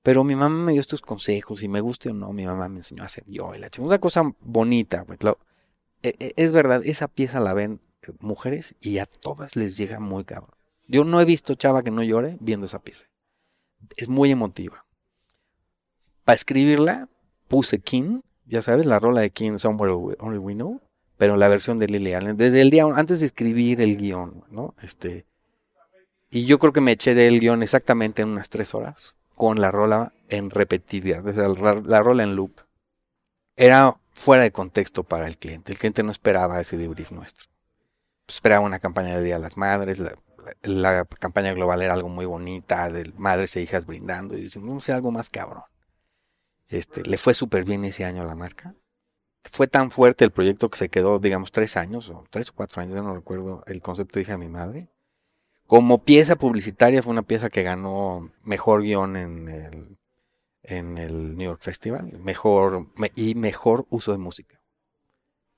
Pero mi mamá me dio estos consejos y me guste o no, mi mamá me enseñó a hacer yo y la Una cosa bonita, güey. E, es verdad, esa pieza la ven eh, mujeres y a todas les llega muy cabrón. Yo no he visto chava que no llore viendo esa pieza. Es muy emotiva. Para escribirla puse King, ya sabes, la rola de King Somewhere Only We Know, pero la versión de Lily Allen. Desde el día antes de escribir el guion, ¿no? Este, y yo creo que me eché del guion exactamente en unas tres horas, con la rola en repetida, o sea, la, rola en loop. Era fuera de contexto para el cliente. El cliente no esperaba ese debrief nuestro. Esperaba una campaña de Día de las Madres, la campaña global era algo muy bonita, de madres e hijas brindando, y dicen, vamos a algo más cabrón. Este, le fue súper bien ese año a la marca. Fue tan fuerte el proyecto que se quedó, digamos, tres años, o tres o cuatro años, ya no recuerdo el concepto de hija de mi madre. Como pieza publicitaria fue una pieza que ganó mejor guion en el, en el New York Festival, mejor y mejor uso de música.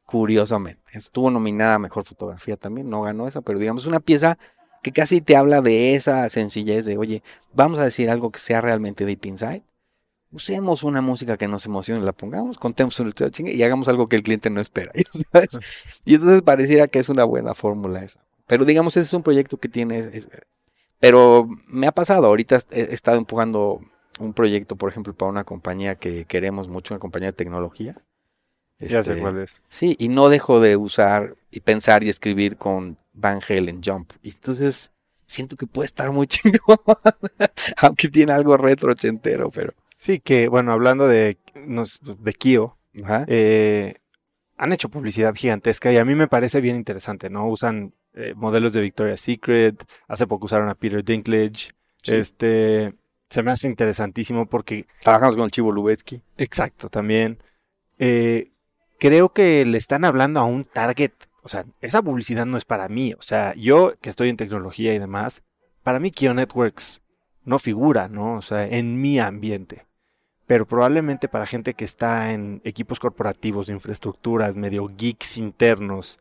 Curiosamente, estuvo nominada a mejor fotografía también, no ganó esa, pero digamos una pieza que casi te habla de esa sencillez de, oye, vamos a decir algo que sea realmente deep inside. Usemos una música que nos emocione, la pongamos, contemos y hagamos algo que el cliente no espera. (laughs) Y entonces pareciera que es una buena fórmula esa. Pero digamos, ese es un proyecto que tiene... pero me ha pasado, ahorita he estado empujando un proyecto, por ejemplo, para una compañía que queremos mucho, una compañía de tecnología. ya sé este, cuál es. Sí, y no dejo de usar y pensar y escribir con Van Halen Jump. Y entonces siento que puede estar muy (laughs) chingón, aunque tiene algo retro ochentero, pero... Sí, que bueno, hablando de, de Kio, eh, han hecho publicidad gigantesca y a mí me parece bien interesante, ¿no? Usan eh, modelos de Victoria's Secret, hace poco usaron a Peter Dinklage, este, se me hace interesantísimo porque... Trabajamos con el Chivo Lubetsky. Exacto, también. Eh, creo que le están hablando a un target o sea, esa publicidad no es para mí. O sea, yo que estoy en tecnología y demás, para mí Kio Networks no figura, ¿no? O sea, en mi ambiente. Pero probablemente para gente que está en equipos corporativos, de infraestructuras, medio geeks internos,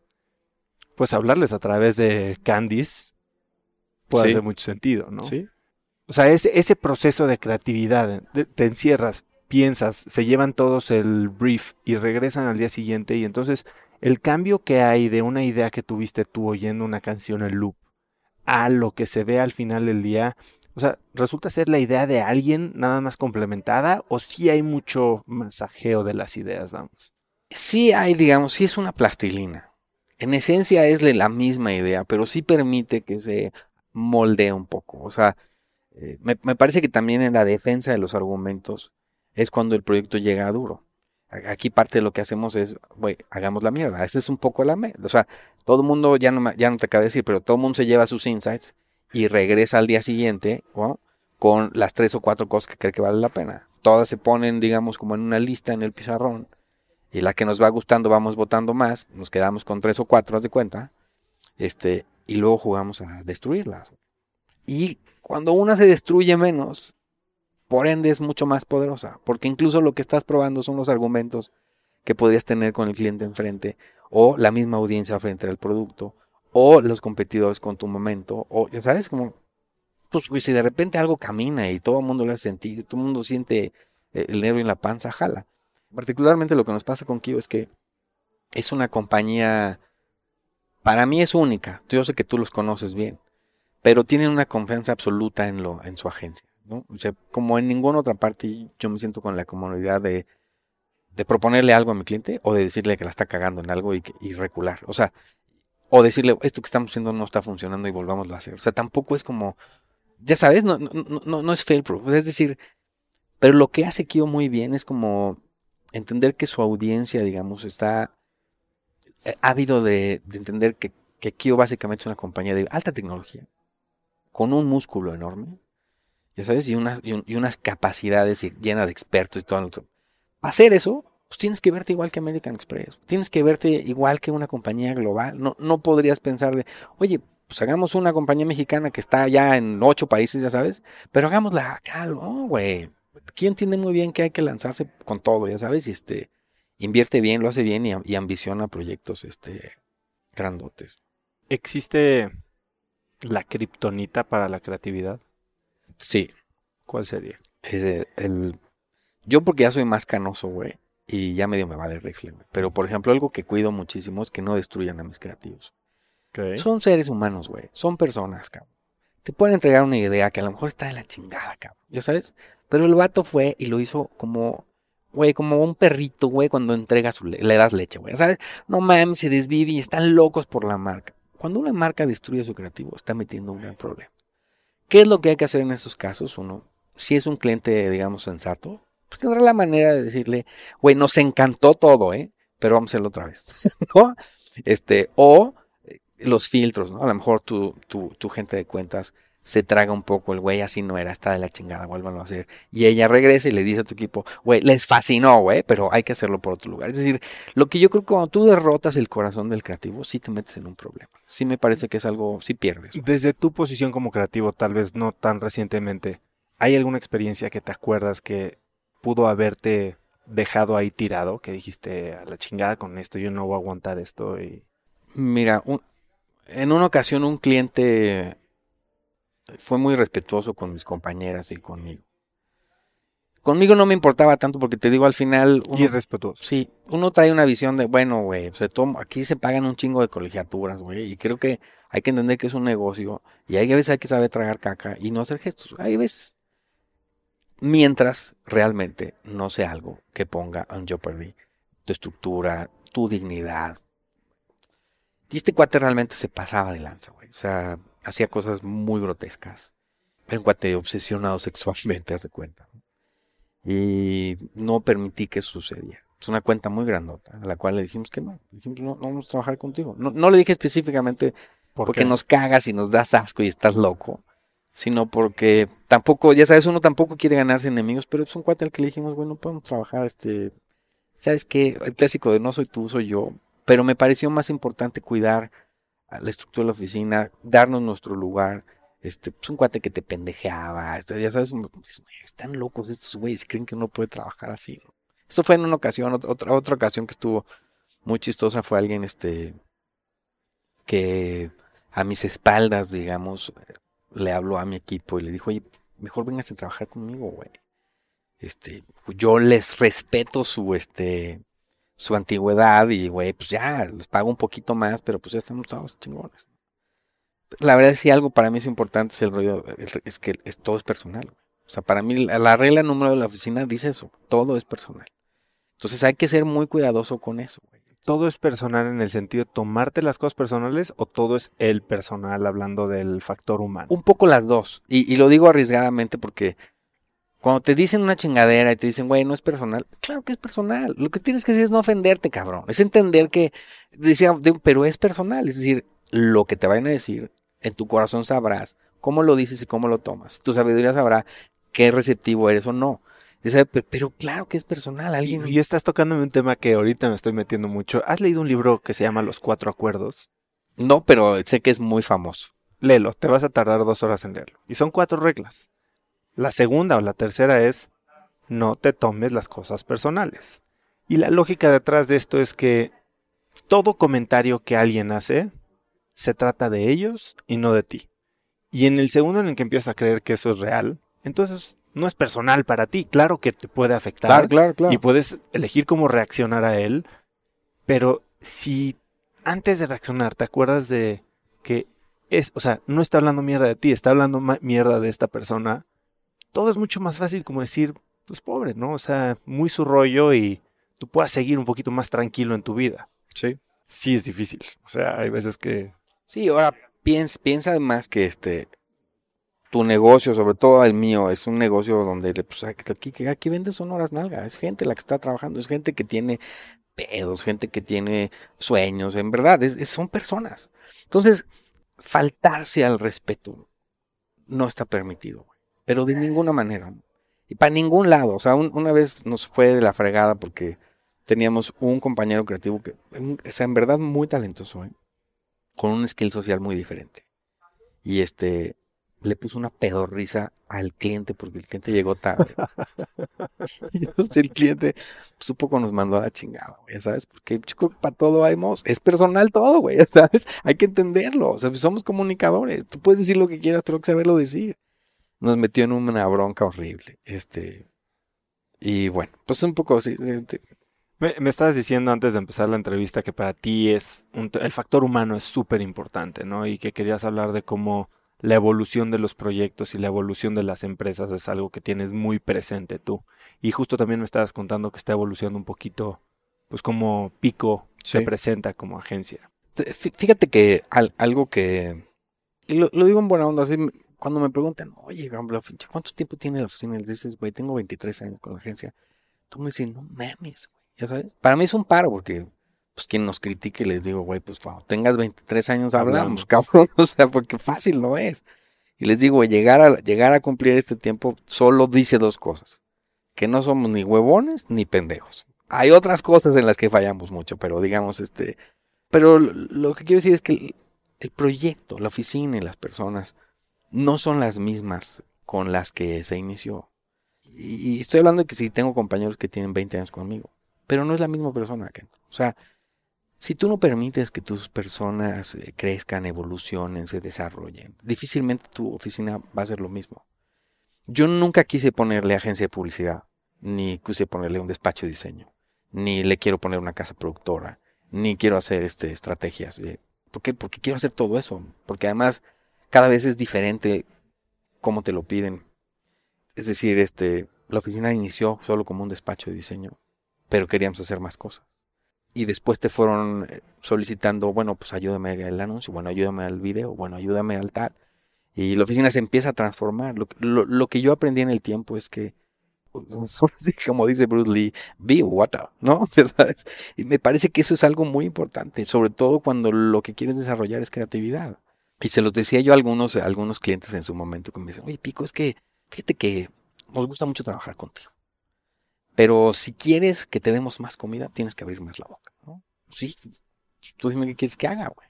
pues hablarles a través de Candice puede hacer mucho sentido, ¿no? Sí. O sea, ese, ese proceso de creatividad, te encierras, piensas, se llevan todos el brief y regresan al día siguiente y entonces el cambio que hay de una idea que tuviste tú oyendo una canción en loop a lo que se ve al final del día, o sea, ¿resulta ser la idea de alguien nada más complementada o sí hay mucho masajeo de las ideas, vamos? Sí hay, digamos, sí es una plastilina. En esencia es la misma idea, pero sí permite que se moldee un poco. O sea, eh, me, parece que también en la defensa de los argumentos es cuando el proyecto llega duro. Aquí parte de lo que hacemos es, güey, hagamos la mierda. Esa es un poco la mierda. O sea, todo el mundo, ya no, ya no te acabo de decir, pero todo el mundo se lleva sus insights y regresa al día siguiente con las tres o cuatro cosas que cree que vale la pena. Todas se ponen, digamos, como en una lista en el pizarrón. Y la que nos va gustando vamos votando más. Nos quedamos con tres o cuatro, haz de cuenta. Este, y luego jugamos a destruirlas. Y cuando una se destruye menos, por ende es mucho más poderosa, porque incluso lo que estás probando son los argumentos que podrías tener con el cliente enfrente, o la misma audiencia frente al producto, o los competidores con tu momento, o ya sabes, como, pues, si de repente algo camina y todo el mundo lo hace sentir, todo el mundo siente eh, el nervio en la panza, jala. Particularmente lo que nos pasa con Kio es que es una compañía, para mí es única, yo sé que tú los conoces bien, pero tienen una confianza absoluta en, lo, en su agencia. ¿no? O sea, como en ninguna otra parte, yo me siento con la comodidad de, de proponerle algo a mi cliente o de decirle que la está cagando en algo y, y recular. O sea, o decirle, esto que estamos haciendo no está funcionando y volvámoslo a hacer. O sea, tampoco es como, ya sabes, no, no, no, no es fail proof. Es decir, pero lo que hace Kio muy bien es como entender que su audiencia, digamos, está eh, ávido de, de entender que, que Kio básicamente es una compañía de alta tecnología, con un músculo enorme, ya sabes, y unas, y, unas capacidades llenas de expertos y todo. Para hacer eso, pues tienes que verte igual que American Express, tienes que verte igual que una compañía global. No, no podrías pensar de, oye, pues hagamos una compañía mexicana que está ya en ocho países, ya sabes, pero hagámosla acá, no, güey. ¿Quién entiende muy bien que hay que lanzarse con todo, ya sabes? Y este, invierte bien, lo hace bien y, y ambiciona proyectos, este, grandotes. ¿Existe la kriptonita para la creatividad? Sí, ¿Cuál sería? es el, el- yo porque ya soy más canoso, güey, y ya medio me vale el rifle, güey. Pero, por ejemplo, algo que cuido muchísimo es que no destruyan a mis creativos. Son seres humanos, güey. Son personas, cabrón. Te pueden entregar una idea que a lo mejor está de la chingada, cabrón. ¿Ya sabes? Pero el vato fue y lo hizo como, güey, como un perrito, güey, cuando entrega su le, le das leche, güey. ¿Sabes? No mames, se desvive y están locos por la marca. Cuando una marca destruye su creativo, está metiendo un gran problema. ¿Qué es lo que hay que hacer en esos casos? Uno, si es un cliente, digamos, sensato, pues tendrá la manera de decirle, güey, nos encantó todo, ¿eh? Pero vamos a hacerlo otra vez, (laughs) ¿no? Este, o eh, los filtros, ¿no? A lo mejor tu, tu, tu gente de cuentas se traga un poco el güey, así no era, está de la chingada, vuélvanlo a hacer. Y ella regresa y le dice a tu equipo, güey, les fascinó, güey, pero hay que hacerlo por otro lugar. Es decir, lo que yo creo que cuando tú derrotas el corazón del creativo, sí te metes en un problema. Sí me parece que es algo, sí pierdes. Desde tu posición como creativo, tal vez no tan recientemente, ¿hay alguna experiencia que te acuerdas que pudo haberte dejado ahí tirado? Que dijiste, a la chingada con esto, yo no voy a aguantar esto y... Mira, un- en una ocasión un cliente fue muy respetuoso con mis compañeras y conmigo. Conmigo no me importaba tanto porque te digo al final uno- Irrespetuoso. Sí, uno trae una visión de, bueno, güey, se toma- aquí se pagan un chingo de colegiaturas, güey, y creo que hay que entender que es un negocio y hay veces hay que saber tragar caca y no hacer gestos. Hay veces. Mientras realmente no sea algo que ponga en jeopardy tu estructura, tu dignidad. Y este cuate realmente se pasaba de lanza, güey. O sea, hacía cosas muy grotescas. Era un cuate obsesionado sexualmente, (laughs) haz de cuenta. Y no permití que eso sucediera. Es una cuenta muy grandota, a la cual le dijimos que no. Le dijimos, no, no vamos a trabajar contigo. No, no le dije específicamente ¿Por porque qué? nos cagas y nos das asco y estás loco, sino porque tampoco, ya sabes, uno tampoco quiere ganarse enemigos, pero es un cuate al que le dijimos, bueno, podemos trabajar, este, ¿sabes qué? El clásico de no soy tú, soy yo, pero me pareció más importante cuidar la estructura de la oficina, darnos nuestro lugar, este, pues un cuate que te pendejeaba, este, ya sabes, un- dices, "Güey, están locos estos güeyes, creen que uno puede trabajar así, ¿no? Esto fue en una ocasión, ot- otra, otra ocasión que estuvo muy chistosa fue alguien, este, que a mis espaldas, digamos, le habló a mi equipo y le dijo, oye, mejor vengas a trabajar conmigo, güey. Este, yo les respeto su, este, su antigüedad y, güey, pues ya, les pago un poquito más, pero pues ya estamos todos chingones. La verdad, si algo para mí es importante es el rollo, es que es, todo es personal. O sea, para mí la, la regla número de la oficina dice eso, todo es personal. Entonces hay que ser muy cuidadoso con eso. ¿Todo es personal en el sentido de tomarte las cosas personales o todo es el personal hablando del factor humano? Un poco las dos. Y, y lo digo arriesgadamente porque cuando te dicen una chingadera y te dicen, güey, no es personal, claro que es personal. Lo que tienes que hacer es no ofenderte, cabrón. Es entender que, decía, de- pero es personal. Es decir, lo que te vayan a decir, en tu corazón sabrás cómo lo dices y cómo lo tomas. Tu sabiduría sabrá qué receptivo eres o no. Dice, "Pe- pero claro que es personal. Alguien. Y, y estás tocándome un tema que ahorita me estoy metiendo mucho. ¿Has leído un libro que se llama Los Cuatro Acuerdos? No, pero sé que es muy famoso. Léelo, te vas a tardar dos horas en leerlo. Y son cuatro reglas. La segunda o la tercera es no te tomes las cosas personales. Y la lógica detrás de esto es que todo comentario que alguien hace se trata de ellos y no de ti. Y en el segundo en el que empiezas a creer que eso es real, entonces no es personal para ti. Claro que te puede afectar Claro, claro, claro. y puedes elegir cómo reaccionar a él, pero si antes de reaccionar te acuerdas de que es, o sea, no está hablando mierda de ti, está hablando mierda de esta persona, todo es mucho más fácil como decir, pues pobre, ¿no? O sea, muy su rollo y tú puedas seguir un poquito más tranquilo en tu vida. Sí. Sí es difícil, o sea, hay veces que... Sí, ahora piensa, piensa además que este tu negocio, sobre todo el mío, es un negocio donde pues, aquí, aquí vende son horas nalga, es gente la que está trabajando, es gente que tiene pedos, gente que tiene sueños, en verdad, es, es- son personas. Entonces, faltarse al respeto no está permitido, pero de ninguna manera. Y para ningún lado, o sea, un- una vez nos fue de la fregada porque teníamos un compañero creativo que, un- o sea, en verdad muy talentoso, ¿eh? con un skill social muy diferente. Y este, le puso una pedorrisa al cliente porque el cliente llegó tarde. (laughs) y entonces el cliente supo que nos mandó a la chingada, güey, ¿sabes? Porque yo creo que para todo hay es personal todo, güey, ¿sabes? Hay que entenderlo, o sea, somos comunicadores, tú puedes decir lo que quieras, pero hay que saberlo decir. Nos metió en una bronca horrible, este, y bueno, pues un poco así. Me, me, estabas diciendo antes de empezar la entrevista que para ti es el factor humano es súper importante, ¿no? Y que querías hablar de cómo la evolución de los proyectos y la evolución de las empresas es algo que tienes muy presente tú. Y justo también me estabas contando que está evolucionando un poquito, pues como Pico se presenta como agencia. Fíjate que algo que, y lo, digo en buena onda, así, cuando me preguntan, oye, ¿cuánto tiempo tiene la oficina? Y dices, güey, tengo 23 años con la agencia. Tú me dices, no mames, güey, ya sabes. Para mí es un paro porque pues quien nos critique les digo, güey, pues cuando tengas 23 años hablamos, (laughs) cabrón, o sea, porque fácil no es. Y les digo, llegar a, llegar a cumplir este tiempo solo dice dos cosas, que no somos ni huevones ni pendejos. Hay otras cosas en las que fallamos mucho, pero digamos, este, pero lo que quiero decir es que el, proyecto, la oficina y las personas no son las mismas con las que se inició. Y, estoy hablando de que si tengo compañeros que tienen 20 años conmigo, pero no es la misma persona que, o sea, si tú no permites que tus personas eh, crezcan, evolucionen, se desarrollen, difícilmente tu oficina va a ser lo mismo. Yo nunca quise ponerle agencia de publicidad, ni quise ponerle un despacho de diseño, ni le quiero poner una casa productora, ni quiero hacer este, estrategias. ¿Por qué? Porque quiero hacer todo eso. Porque además cada vez es diferente cómo te lo piden. Es decir, este, la oficina inició solo como un despacho de diseño, pero queríamos hacer más cosas y después te fueron eh, solicitando, bueno, pues ayúdame al anuncio, bueno, ayúdame al video, bueno, ayúdame al tal. Y la oficina se empieza a transformar. Lo, lo, que yo aprendí en el tiempo es que, (laughs) como dice Bruce Lee, be water, ¿no? (laughs) ¿Sabes? Y me parece que eso es algo muy importante, sobre todo cuando lo que quieres desarrollar es creatividad. Y se los decía yo a algunos, a algunos clientes en su momento que me dicen, oye, Pico, es que fíjate que nos gusta mucho trabajar contigo. Pero si quieres que te demos más comida, tienes que abrir más la boca, ¿no? Sí, tú dime qué quieres que haga, güey.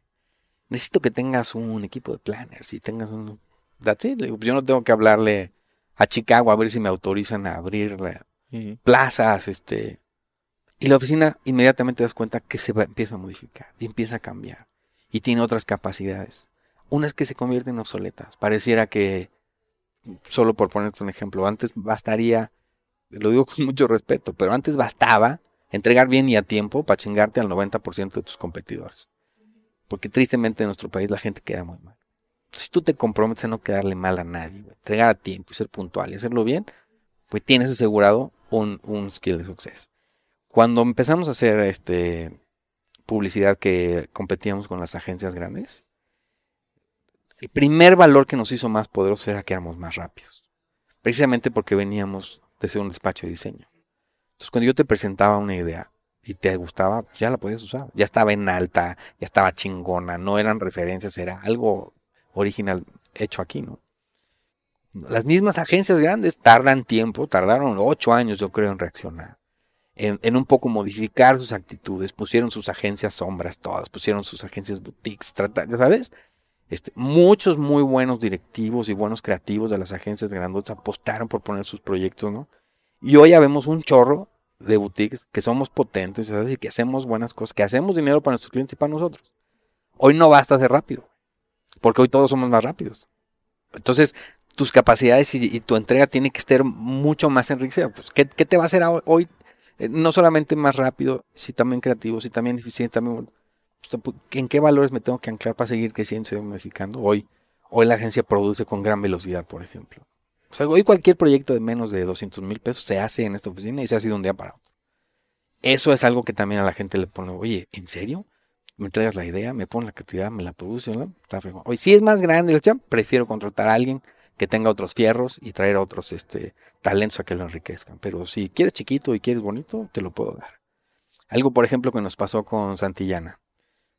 Necesito que tengas un equipo de planners y tengas un... That's it. Pues yo no tengo que hablarle a Chicago a ver si me autorizan a abrir plazas, este... Y la oficina inmediatamente te das cuenta que se empieza a modificar y empieza a cambiar. Y tiene otras capacidades. Unas que se convierten en obsoletas. Pareciera que, solo por ponerte un ejemplo, antes bastaría lo digo con (laughs) mucho respeto, pero antes bastaba entregar bien y a tiempo para chingarte al 90% de tus competidores. Porque tristemente en nuestro país la gente queda muy mal. Si tú te comprometes a no quedarle mal a nadie, entregar a tiempo y ser puntual y hacerlo bien, pues tienes asegurado un, un skill de suceso. Cuando empezamos a hacer este publicidad que competíamos con las agencias grandes, el primer valor que nos hizo más poderoso era que éramos más rápidos. Precisamente porque veníamos de ser un despacho de diseño. Entonces, cuando yo te presentaba una idea y te gustaba, pues ya la podías usar. Ya estaba en alta, ya estaba chingona, no eran referencias, era algo original hecho aquí, ¿no? Las mismas agencias grandes tardan tiempo, tardaron ocho años, yo creo, en reaccionar. En, un poco modificar sus actitudes, pusieron sus agencias sombras todas, pusieron sus agencias boutiques, ¿sabes? Este, muchos muy buenos directivos y buenos creativos de las agencias grandes apostaron por poner sus proyectos, ¿no? Y hoy ya vemos un chorro de boutiques que somos potentes, y que hacemos buenas cosas, que hacemos dinero para nuestros clientes y para nosotros. Hoy no basta ser rápido, porque hoy todos somos más rápidos. Entonces, tus capacidades y, tu entrega tiene que estar mucho más enriquecida. Pues, ¿qué, te va a hacer hoy? Eh, no solamente más rápido, sino también creativo, sino también eficiente, también ¿en qué valores me tengo que anclar para seguir creciendo y modificando? Hoy, hoy la agencia produce con gran velocidad, por ejemplo. Hoy cualquier proyecto de menos de 200 mil pesos se hace en esta oficina y se hace de un día para otro. Eso es algo que también a la gente le pone, oye, ¿en serio? Me entregas la idea, me pones la creatividad, me la produce, ¿no? Hoy, si es más grande el champ, prefiero contratar a alguien que tenga otros fierros y traer otros este, talentos a que lo enriquezcan. Pero si quieres chiquito y quieres bonito, te lo puedo dar. Algo, por ejemplo, que nos pasó con Santillana.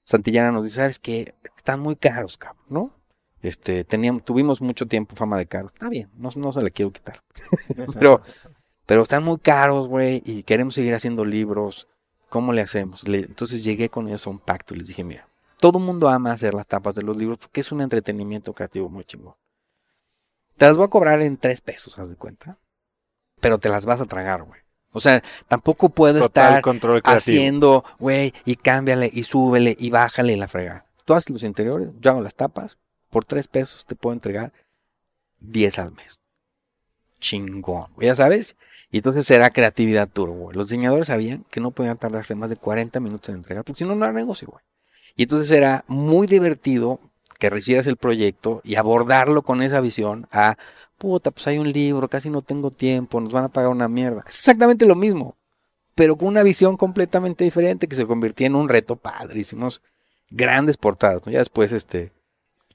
Santillana nos dice, ¿sabes qué? Están muy caros, cabrón, ¿no? Este, teníamos, tuvimos mucho tiempo fama de caros. Está bien, no, no se le quiero quitar. (laughs) pero, pero están muy caros, güey, y queremos seguir haciendo libros. ¿Cómo le hacemos? entonces llegué con ellos a un pacto. Les dije, mira, Todo el mundo ama hacer las tapas de los libros porque es un entretenimiento creativo muy chingón. Te las voy a cobrar en tres pesos, haz de cuenta. Pero te las vas a tragar, güey. O sea, tampoco puedo Total estar control haciendo, güey, y cámbiale, y súbele, y bájale la fregada. Tú haces los interiores, yo hago las tapas, por tres pesos te puedo entregar 10 al mes. Chingón, ya sabes. Y entonces será creatividad turbo, güey. Los diseñadores sabían que no podían tardarse más de 40 minutos en entregar, porque si no, no era negocio, güey. Y entonces era muy divertido que recibieras el proyecto y abordarlo con esa visión a, puta, pues hay un libro, casi no tengo tiempo, nos van a pagar una mierda. Es exactamente lo mismo, pero con una visión completamente diferente que se convirtió en un reto padre. Hicimos grandes portadas, ¿no? Ya después, este,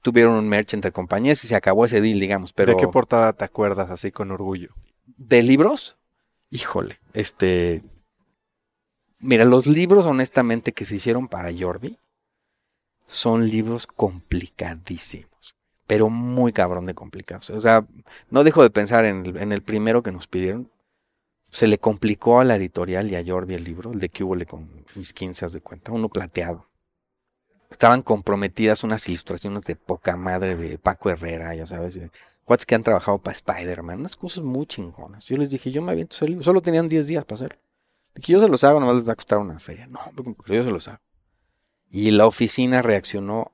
tuvieron un merch entre compañías y se acabó ese deal, digamos, pero... ¿De qué portada te acuerdas así con orgullo? ¿De libros? Híjole, este... Mira, los libros honestamente que se hicieron para Jordi son libros complicadísimos, pero muy cabrón de complicados. O sea, no dejo de pensar en el, primero que nos pidieron. Se le complicó a la editorial y a Jordi el libro, el de que hubo con mis 15 haz de cuenta, uno plateado. Estaban comprometidas unas ilustraciones de poca madre de Paco Herrera, ya sabes, cuates que han trabajado para Spider-Man, unas cosas muy chingonas. Yo les dije, yo me aviento ese libro, solo tenían 10 días para hacerlo. Dije, yo se los hago, nomás les va a costar una feria. No, yo se los hago. Y la oficina reaccionó, o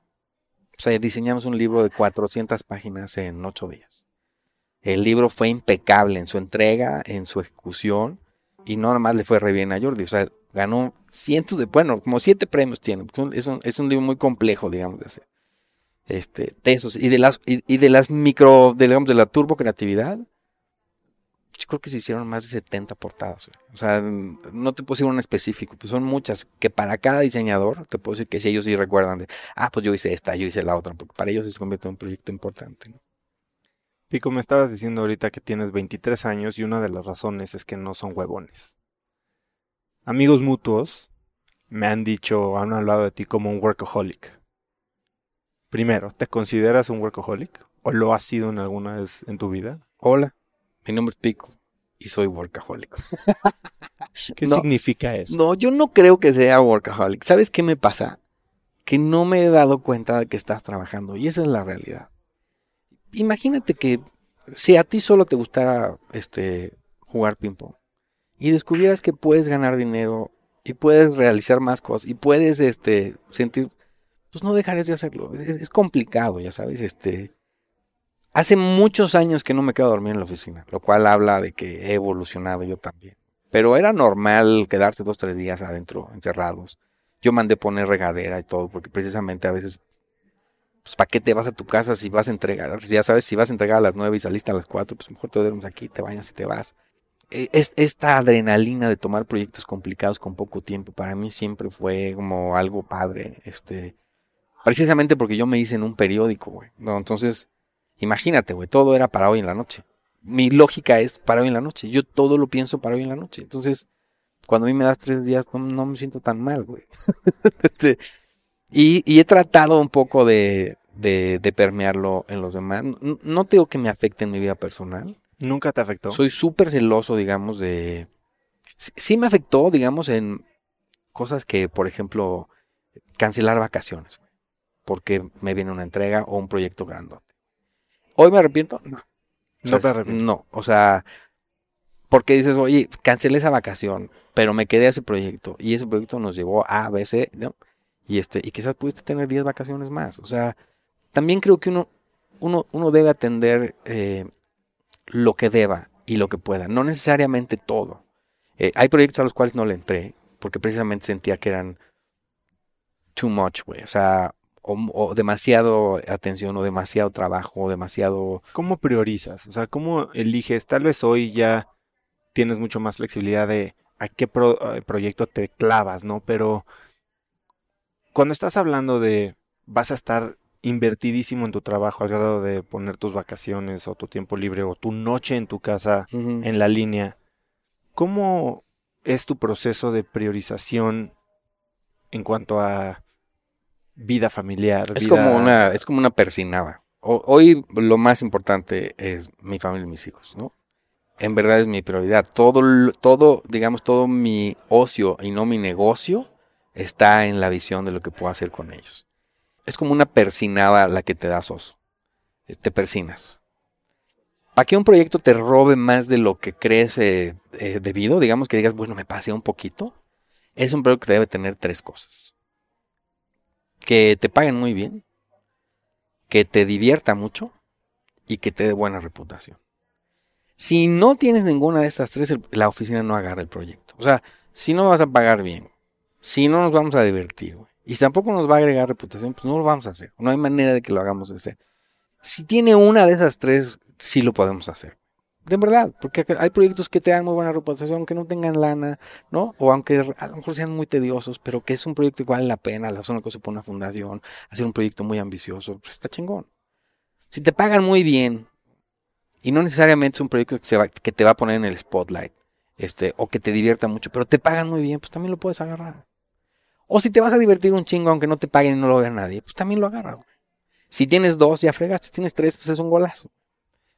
sea, diseñamos un libro de 400 páginas en 8 días. El libro fue impecable en su entrega, en su ejecución, y no nomás le fue re bien a Jordi, o sea, ganó cientos de, bueno, como siete premios tiene, es un, es un libro muy complejo, digamos, de hacer. Este, de esos, y de las, y, y de las micro, de, digamos, de la turbo creatividad, yo creo que se hicieron más de 70 portadas. Güey. O sea, no te puedo decir un específico, pues son muchas que para cada diseñador te puedo decir que si ellos sí recuerdan de, ah, pues yo hice esta, yo hice la otra, porque para ellos se convierte en un proyecto importante. ¿no? Pico, me estabas diciendo ahorita que tienes 23 años y una de las razones es que no son huevones. Amigos mutuos me han dicho, han hablado de ti como un workaholic. Primero, ¿te consideras un workaholic? ¿O lo has sido en alguna vez en tu vida? Hola, mi nombre es Pico y soy workaholic. (laughs) ¿Qué No. significa eso? No, yo no creo que sea workaholic. ¿Sabes qué me pasa? Que no me he dado cuenta de que estás trabajando y esa es la realidad. Imagínate que si a ti solo te gustara este jugar ping pong y descubrieras que puedes ganar dinero y puedes realizar más cosas y puedes este sentir pues no dejarías de hacerlo. Es, es complicado, ya sabes, este hace muchos años que no me quedo a dormir en la oficina, lo cual habla de que he evolucionado yo también. Pero era normal quedarte dos tres días adentro encerrados. Yo mandé poner regadera y todo porque precisamente a veces pues ¿para qué te vas a tu casa si vas a entregar? Ya sabes, si vas a entregar a las 9 y saliste a las 4, pues mejor te duermes aquí, te bañas y te vas. E- Es, esta adrenalina de tomar proyectos complicados con poco tiempo, para mí siempre fue como algo padre, este, precisamente porque yo me hice en un periódico, güey, ¿no? Entonces, imagínate, güey, todo era para hoy en la noche. Mi lógica es para hoy en la noche, yo todo lo pienso para hoy en la noche. Entonces, cuando a mí me das tres días, no, no me siento tan mal, güey. (laughs) Este, y, y he tratado un poco de, de, de permearlo en los demás. No, no tengo que me afecte en mi vida personal. ¿Nunca te afectó? Soy súper celoso, digamos, de... Sí, sí me afectó, digamos, en cosas que, por ejemplo, cancelar vacaciones, güey, porque me viene una entrega o un proyecto grandote. ¿Hoy me arrepiento? No. No te arrepientes. No, o sea, porque dices, oye, cancelé esa vacación, pero me quedé a ese proyecto y ese proyecto nos llevó a, B, C, ¿no? Y este, y quizás pudiste tener 10 vacaciones más. O sea, también creo que uno, uno, uno debe atender eh, lo que deba y lo que pueda, no necesariamente todo. Eh, hay proyectos a los cuales no le entré, porque precisamente sentía que eran too much, güey. O sea, o, o demasiado atención, o demasiado trabajo, o demasiado ¿Cómo priorizas? O sea, ¿cómo eliges? Tal vez hoy ya tienes mucho más flexibilidad de a qué pro- proyecto te clavas, ¿no? Pero cuando estás hablando de vas a estar invertidísimo en tu trabajo al grado de poner tus vacaciones o tu tiempo libre o tu noche en tu casa en la línea, ¿cómo es tu proceso de priorización en cuanto a vida familiar? Es vida- como una, es como una persinada. O- hoy lo más importante es mi familia y mis hijos, ¿no? En verdad es mi prioridad. Todo, todo, digamos, todo mi ocio y no mi negocio está en la visión de lo que puedo hacer con ellos. es como una persinada la que te da Soso. Te persinas. Para que un proyecto te robe más de lo que crees eh, eh, debido, digamos que digas, bueno, me pasé un poquito, es un proyecto que debe tener tres cosas. Que te paguen muy bien, que te divierta mucho y que te dé buena reputación. Si no tienes ninguna de estas tres, la oficina no agarra el proyecto. O sea, si no vas a pagar bien, si no nos vamos a divertir, y tampoco nos va a agregar reputación, pues no lo vamos a hacer. No hay manera de que lo hagamos de Si tiene una de esas tres, sí lo podemos hacer. De verdad, porque hay proyectos que te dan muy buena reputación, aunque no tengan lana, ¿no? O aunque a lo mejor sean muy tediosos, pero que es un proyecto que vale la pena, la zona cosa por una fundación, hacer un proyecto muy ambicioso, pues está chingón. Si te pagan muy bien, y no necesariamente es un proyecto que, se va, que te va a poner en el spotlight, este, o que te divierta mucho, pero te pagan muy bien, pues también lo puedes agarrar. O si te vas a divertir un chingo aunque no te paguen y no lo vea nadie, pues también lo agarras. Si tienes dos, ya fregaste. Si tienes tres, pues es un golazo.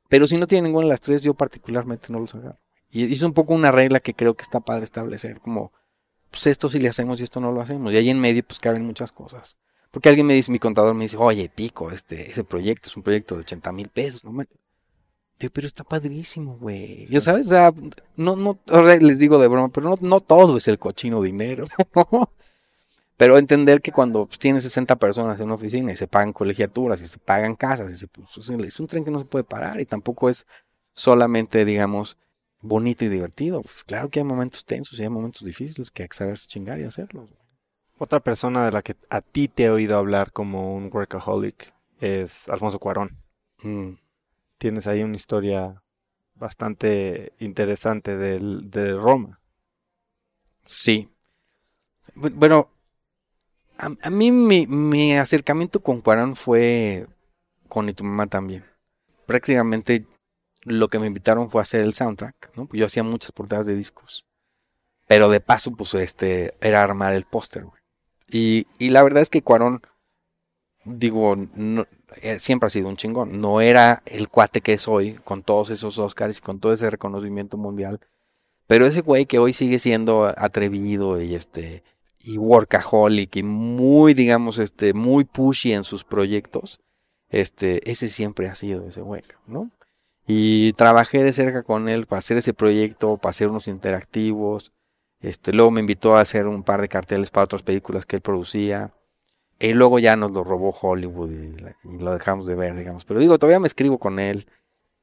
Pero si no tiene ninguna de las tres, yo particularmente no los agarro. Y es un poco una regla que creo que está padre establecer, como, pues esto sí le hacemos y esto no lo hacemos. Y ahí en medio, pues caben muchas cosas. Porque alguien me dice, mi contador me dice, oye, pico, este, ese proyecto es un proyecto de 80 mil pesos, ¿no? pero está padrísimo, güey. Ya sabes, o no, no, les digo de broma, pero no, no todo es el cochino dinero. (laughs) Pero entender que cuando pues, tienes 60 personas en una oficina y se pagan colegiaturas y se pagan casas, y pues, es un tren que no se puede parar y tampoco es solamente, digamos, bonito y divertido. Pues claro que hay momentos tensos y hay momentos difíciles que hay que saber chingar y hacerlos. Otra persona de la que a ti te he oído hablar como un workaholic es Alfonso Cuarón. Mm. Tienes ahí una historia bastante interesante del, de Roma. Sí. Bueno, a, mí mi, acercamiento con Cuarón fue con Y tu mamá también. Prácticamente lo que me invitaron fue a hacer el soundtrack, ¿no? Yo hacía muchas portadas de discos. Pero de paso, pues, este, era armar el póster, güey. Y, y, la verdad es que Cuarón, digo, eh, siempre ha sido un chingón. No era el cuate que es hoy, con todos esos Oscars y con todo ese reconocimiento mundial. Pero ese güey que hoy sigue siendo atrevido y este y workaholic y muy, digamos, este, muy pushy en sus proyectos, este, ese siempre ha sido ese hueco, ¿no? Y trabajé de cerca con él para hacer ese proyecto, para hacer unos interactivos. Este, luego me invitó a hacer un par de carteles para otras películas que él producía. Y luego ya nos lo robó Hollywood y, y lo dejamos de ver, digamos. Pero digo, todavía me escribo con él.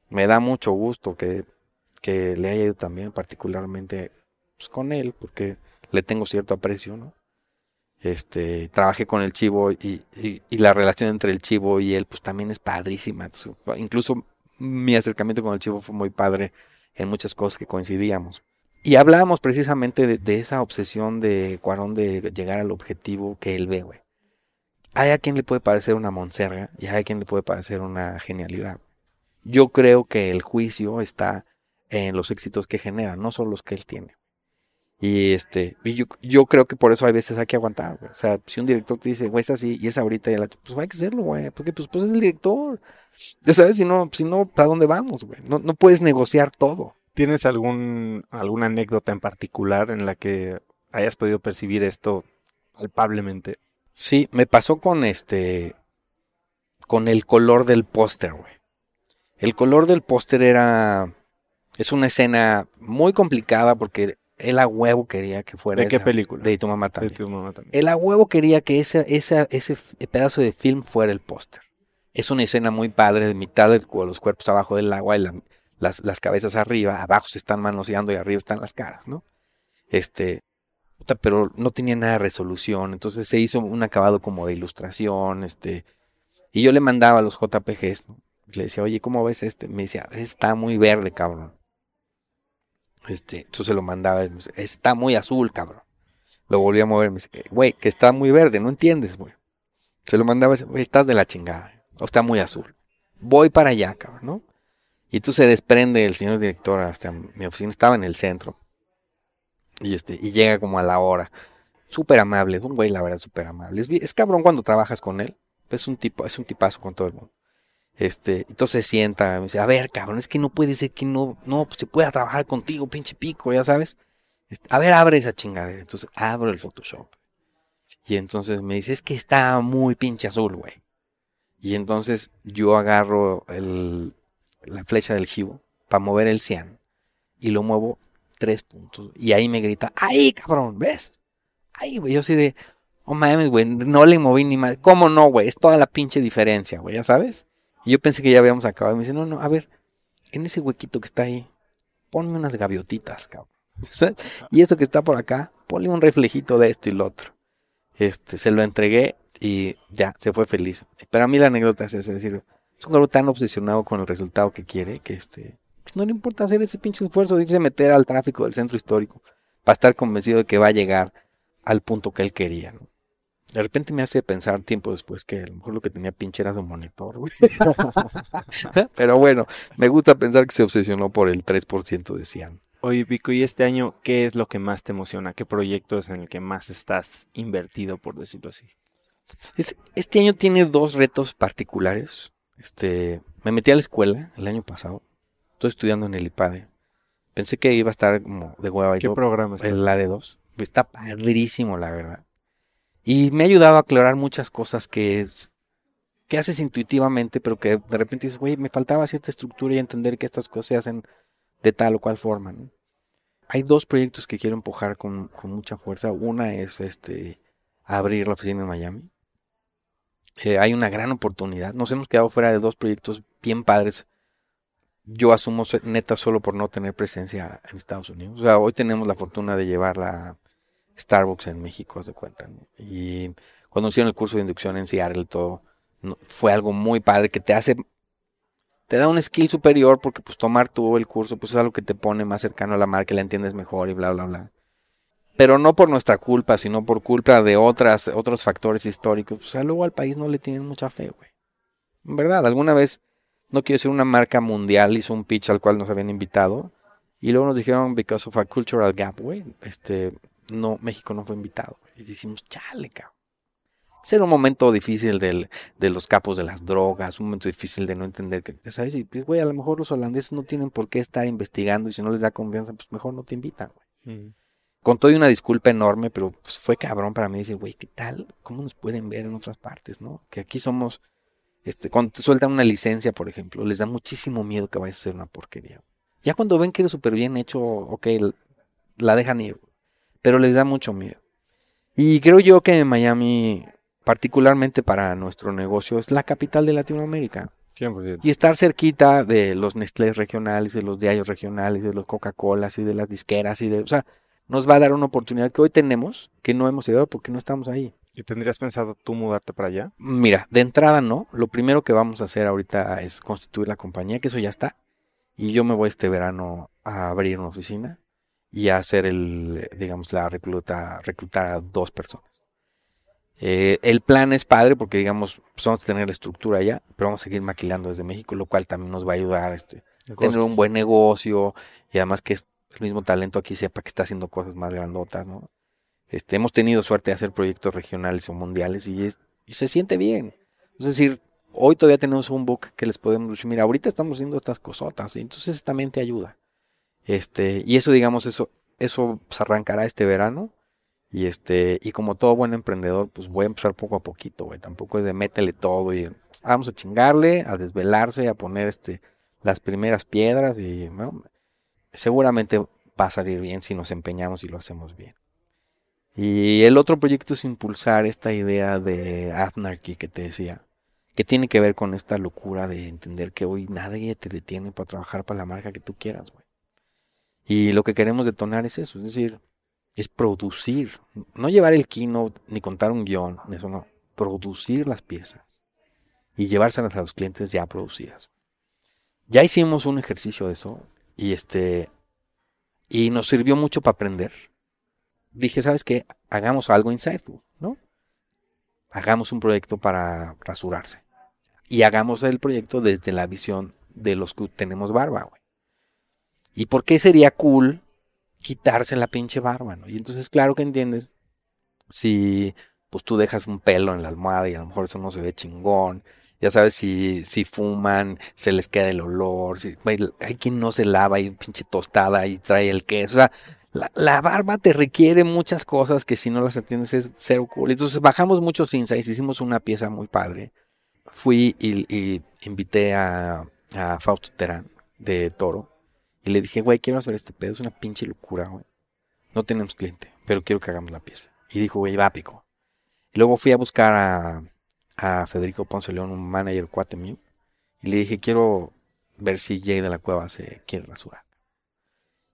Me da mucho gusto que, que le haya ido también particularmente pues, con él, porque le tengo cierto aprecio, ¿no? Este, trabajé con el chivo y, la relación entre el chivo y él, pues también es padrísima. Incluso mi acercamiento con el chivo fue muy padre en muchas cosas que coincidíamos. Y hablábamos precisamente de, esa obsesión de Cuarón de llegar al objetivo que él ve, güey. Hay a quien le puede parecer una monserga y hay a quien le puede parecer una genialidad. Yo creo que el juicio está en los éxitos que genera, no solo los que él tiene. Y este, yo, yo, creo que por eso hay veces hay que aguantar, O sea, si un director te dice, güey, es así, y es ahorita, y la, pues hay que hacerlo, güey. Porque pues, pues es el director. Ya sabes, si no, si no, ¿para dónde vamos, güey? No, no puedes negociar todo. ¿Tienes algún, alguna anécdota en particular en la que hayas podido percibir esto palpablemente? Sí, me pasó con este, con el color del póster, güey. El color del póster era, es una escena muy complicada porque él a huevo quería que fuera. ¿De qué película? De tu mamá también. Él a huevo quería que ese, ese pedazo de film fuera el póster. Es una escena muy padre, de mitad de los cuerpos abajo del agua y las, las, cabezas arriba, abajo se están manoseando y arriba están las caras, ¿no? Este, pero no tenía nada de resolución, entonces se hizo un acabado como de ilustración, este, y yo le mandaba a los JPGs, ¿no? le decía, oye, ¿cómo ves este? Me decía, está muy verde, cabrón. Este, entonces se lo mandaba, está muy azul, cabrón. Lo volví a mover, me dice, güey, que está muy verde, no entiendes, güey. Se lo mandaba, güey, estás de la chingada, o está muy azul. Voy para allá, cabrón, ¿no? Y entonces se desprende el señor director hasta mi oficina, estaba en el centro. Y este, y llega como a la hora. Súper amable, un güey, la verdad, súper amable. Es, es cabrón cuando trabajas con él. Es un tipo, es un tipazo con todo el mundo. Este, entonces se sienta, me dice, a ver, cabrón, es que no puede ser que no, no, pues se pueda trabajar contigo, pinche pico, ya sabes. Este, a ver, abre esa chingadera. Entonces abro el Photoshop. Y entonces me dice, es que está muy pinche azul, güey. Y entonces yo agarro la flecha del jibo para mover el cian y lo muevo tres puntos. Y ahí me grita, ¡ay, cabrón! ¿Ves? Ay, güey, yo así de, oh mames, güey, no le moví ni más. ¿Cómo no, güey? Es toda la pinche diferencia, güey, ¿ya sabes? Y yo pensé que ya habíamos acabado. Y me dice, no, no, a ver, en ese huequito que está ahí, ponme unas gaviotitas, cabrón. (laughs) Y eso que está por acá, ponle un reflejito de esto y lo otro. Este, se lo entregué y ya, se fue feliz. Pero a mí la anécdota es esa, es decir, es un cabrón tan obsesionado con el resultado que quiere que este, pues no le importa hacer ese pinche esfuerzo de irse a meter al tráfico del centro histórico para estar convencido de que va a llegar al punto que él quería. ¿no? De repente me hace pensar tiempo después que a lo mejor lo que tenía pinche era su monitor. (laughs) Pero bueno, me gusta pensar que se obsesionó por el 3% de Cian. Oye, Pico, ¿y este año qué es lo que más te emociona? ¿Qué proyecto es en el que más estás invertido, por decirlo así? Este año tiene dos retos particulares. Este, me metí a la escuela el año pasado. Estoy estudiando en el IPADE. Pensé que iba a estar como de hueva. ¿Qué programa estás? El AD2. Está padrísimo, la verdad. Y me ha ayudado a aclarar muchas cosas que, que haces intuitivamente, pero que de repente dices, güey, me faltaba cierta estructura y entender que estas cosas se hacen de tal o cual forma. Hay dos proyectos que quiero empujar con, mucha fuerza. Una es este abrir la oficina en Miami. Eh, hay una gran oportunidad. Nos hemos quedado fuera de dos proyectos bien padres. Yo asumo neta solo por no tener presencia en Estados Unidos. O sea, hoy tenemos la fortuna de llevar la Starbucks en México, de cuenta. Y cuando hicieron el curso de inducción en Seattle, todo fue algo muy padre que te hace te da un skill superior porque pues tomar tú el curso pues es algo que te pone más cercano a la marca, la entiendes mejor y bla bla bla. Pero no por nuestra culpa, sino por culpa de otras, otros factores históricos. O sea, luego al país no le tienen mucha fe, güey. En verdad, alguna vez, no quiero decir una marca mundial, hizo un pitch al cual nos habían invitado. Y luego nos dijeron, because of a cultural gap, güey, este, no, México no fue invitado. Y decimos, chale, cabrón ser un momento difícil del, de los capos de las drogas, un momento difícil de no entender que, ¿sabes? Y pues, güey, a lo mejor los holandeses no tienen por qué estar investigando y si no les da confianza, pues mejor no te invitan, güey. Con todo y una disculpa enorme, pero pues, fue cabrón para mí decir, güey, ¿qué tal? ¿Cómo nos pueden ver en otras partes, no? Que aquí somos, este, cuando te sueltan una licencia, por ejemplo, les da muchísimo miedo que vayas a ser una porquería. Ya cuando ven que eres súper bien hecho, ok, la dejan ir, pero les da mucho miedo. Y creo yo que Miami particularmente para nuestro negocio, es la capital de Latinoamérica. 100%. Y estar cerquita de los Nestlé regionales, de los diarios regionales, de los Coca-Colas y de las disqueras y de, o sea, nos va a dar una oportunidad que hoy tenemos, que no hemos llegado porque no estamos ahí. ¿Y tendrías pensado tú mudarte para allá? Mira, de entrada no. Lo primero que vamos a hacer ahorita es constituir la compañía, que eso ya está. Y yo me voy este verano a abrir una oficina y hacer el, digamos, la recluta, reclutar a dos personas. Eh, el plan es padre porque, digamos, pues vamos a tener la estructura allá, pero vamos a seguir maquilando desde México, lo cual también nos va a ayudar este, a tener un buen negocio y además que el mismo talento aquí sepa que está haciendo cosas más grandotas, ¿no? Este, hemos tenido suerte de hacer proyectos regionales o mundiales y, es, y se siente bien. Es decir, hoy todavía tenemos un book que les podemos decir, mira, ahorita estamos haciendo estas cosotas, y entonces también te ayuda. Este, y eso, digamos, eso, eso se arrancará este verano y este, y como todo buen emprendedor, pues voy a empezar poco a poquito, güey. Tampoco es de métele todo y vamos a chingarle, a desvelarse, a poner este las primeras piedras y seguramente va a salir bien si nos empeñamos y lo hacemos bien. Y el otro proyecto es impulsar esta idea de Anarchy que te decía, que tiene que ver con esta locura de entender que hoy nadie te detiene para trabajar para la marca que tú quieras, güey. Y lo que queremos detonar es eso, es decir, es producir, no llevar el keynote ni contar un guion, eso no, producir las piezas y llevárselas a los clientes ya producidas. Ya hicimos un ejercicio de eso y este y nos sirvió mucho para aprender. Dije, ¿sabes qué? Hagamos algo insightful, ¿no? Hagamos un proyecto para rasurarse. Y hagamos el proyecto desde la visión de los que tenemos barba, güey. ¿Y por qué sería cool quitarse la pinche barba, ¿no? Y entonces, claro que entiendes, si pues tú dejas un pelo en la almohada y a lo mejor eso no se ve chingón, ya sabes, si, si fuman, se les queda el olor, si, hay quien no se lava y pinche tostada y trae el queso, o sea, La, barba te requiere muchas cosas que si no las atiendes es cero cool. Entonces bajamos muchos insights, hicimos una pieza muy padre. Fui y, y invité a, a Fausto Terán de Toro. Y le dije, güey, quiero hacer este pedo, es una pinche locura, güey. No tenemos cliente, pero quiero que hagamos la pieza. Y dijo, güey, va pico. Y luego fui a buscar a, Federico Ponce León, un manager cuate mío. Y le dije, quiero ver si Jay de la Cueva se quiere rasurar.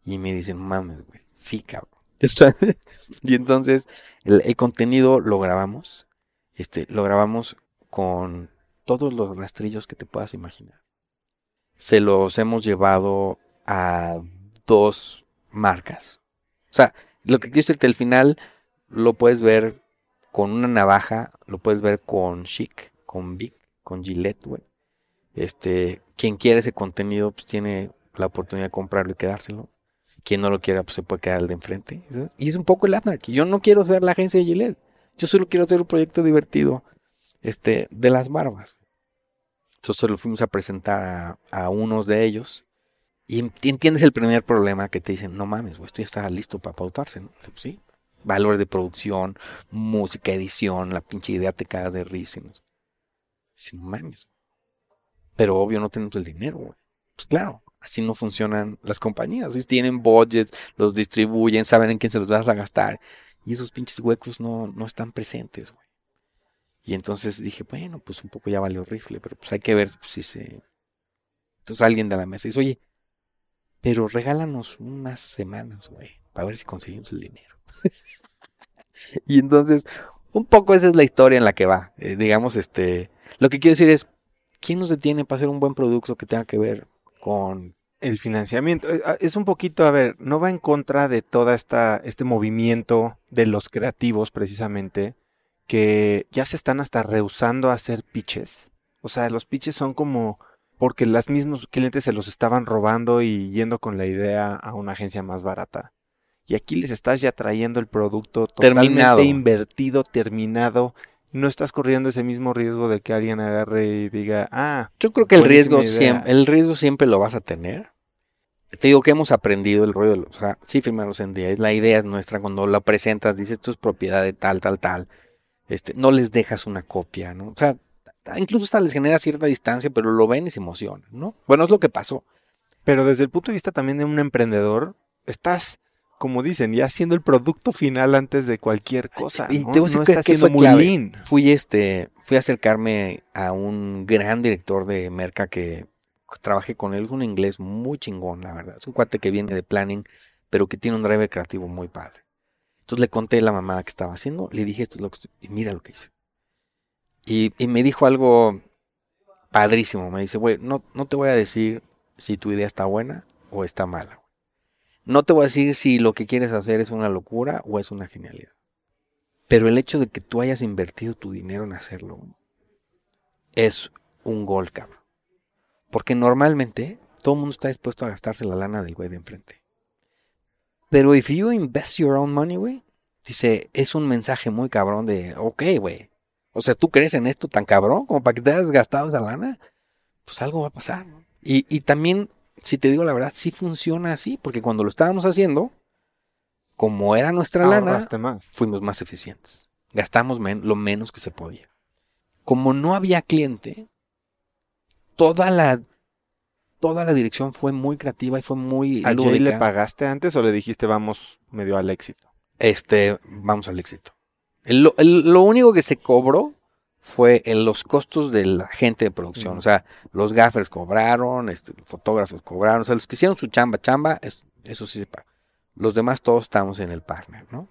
Y me dicen, mames, güey, sí, cabrón. (laughs) y entonces el, el, contenido lo grabamos. Este, lo grabamos con todos los rastrillos que te puedas imaginar. Se los hemos llevado a dos marcas. O sea, lo que quiero decirte, al final lo puedes ver con una navaja, lo puedes ver con Chic, con Vic, con Gillette, güey. Este, quien quiere ese contenido, pues tiene la oportunidad de comprarlo y quedárselo. Quien no lo quiera, pues se puede quedar al de enfrente. Y es un poco el que Yo no quiero ser la agencia de Gillette. Yo solo quiero hacer un proyecto divertido este, de las barbas. Entonces lo fuimos a presentar a unos de ellos. Y entiendes el primer problema que te dicen, no mames, güey, esto ya está listo para pautarse. ¿no? Sí, valores de producción, música, edición, la pinche idea te cagas de risa. ¿no? no mames. Pero obvio no tenemos el dinero, güey. Pues claro, así no funcionan las compañías. Si tienen budgets, los distribuyen, saben en quién se los vas a gastar. Y esos pinches huecos no, no están presentes, güey. Y entonces dije, bueno, pues un poco ya valió rifle, pero pues hay que ver si se... Entonces alguien de la mesa dice, oye, pero regálanos unas semanas, güey, para ver si conseguimos el dinero. (laughs) y entonces, un poco esa es la historia en la que va. Eh, digamos, este, lo que quiero decir es, ¿quién nos detiene para hacer un buen producto que tenga que ver con el financiamiento? Eh, ah, es un poquito, a ver, no va en contra de toda esta este movimiento de los creativos precisamente que ya se están hasta rehusando a hacer pitches. O sea, los pitches son como porque los mismos clientes se los estaban robando y yendo con la idea a una agencia más barata. Y aquí les estás ya trayendo el producto totalmente terminado. invertido, terminado. No estás corriendo ese mismo riesgo de que alguien agarre y diga, ah. Yo creo que el riesgo, siempre, el riesgo siempre lo vas a tener. Te digo que hemos aprendido el rollo o sea, sí firmar los NDAs, la idea es nuestra, cuando la presentas, dices, esto es propiedad de tal, tal, tal, este, no les dejas una copia, ¿no? O sea, incluso hasta les genera cierta distancia, pero lo ven y se emocionan, ¿no? Bueno, es lo que pasó. Pero desde el punto de vista también de un emprendedor, estás, como dicen, ya haciendo el producto final antes de cualquier cosa. Y ¿no? te voy a decir que, fue muy clave. Fui este, fui a acercarme a un gran director de Merca que trabajé con él, es un inglés muy chingón, la verdad. Es un cuate que viene de planning, pero que tiene un driver creativo muy padre. Entonces le conté la mamada que estaba haciendo, le dije esto es lo que y mira lo que hice. Y, me dijo algo padrísimo. Me dice, güey, no, no te voy a decir si tu idea está buena o está mala. No te voy a decir si lo que quieres hacer es una locura o es una genialidad. Pero el hecho de que tú hayas invertido tu dinero en hacerlo es un gol, cabrón. Porque normalmente todo el mundo está dispuesto a gastarse la lana del güey de enfrente. Pero if you invest your own money, güey, dice, es un mensaje muy cabrón de, ok, güey, o sea, ¿tú crees en esto tan cabrón como para que te hayas gastado esa lana? Pues algo va a pasar. Y, y también, si te digo la verdad, sí funciona así, porque cuando lo estábamos haciendo, como era nuestra lana, más. fuimos más eficientes. Gastamos lo menos que se podía. Como no había cliente, toda la toda la dirección fue muy creativa y fue muy ¿A Jay le pagaste antes o le dijiste vamos medio al éxito? Este, vamos al éxito lo único que se cobró fue en los costos de la gente de producción. O sea, los gaffers cobraron, este, los fotógrafos cobraron, o sea, los que hicieron su chamba, chamba, eso sí se paga. Los demás todos estamos en el partner, ¿no?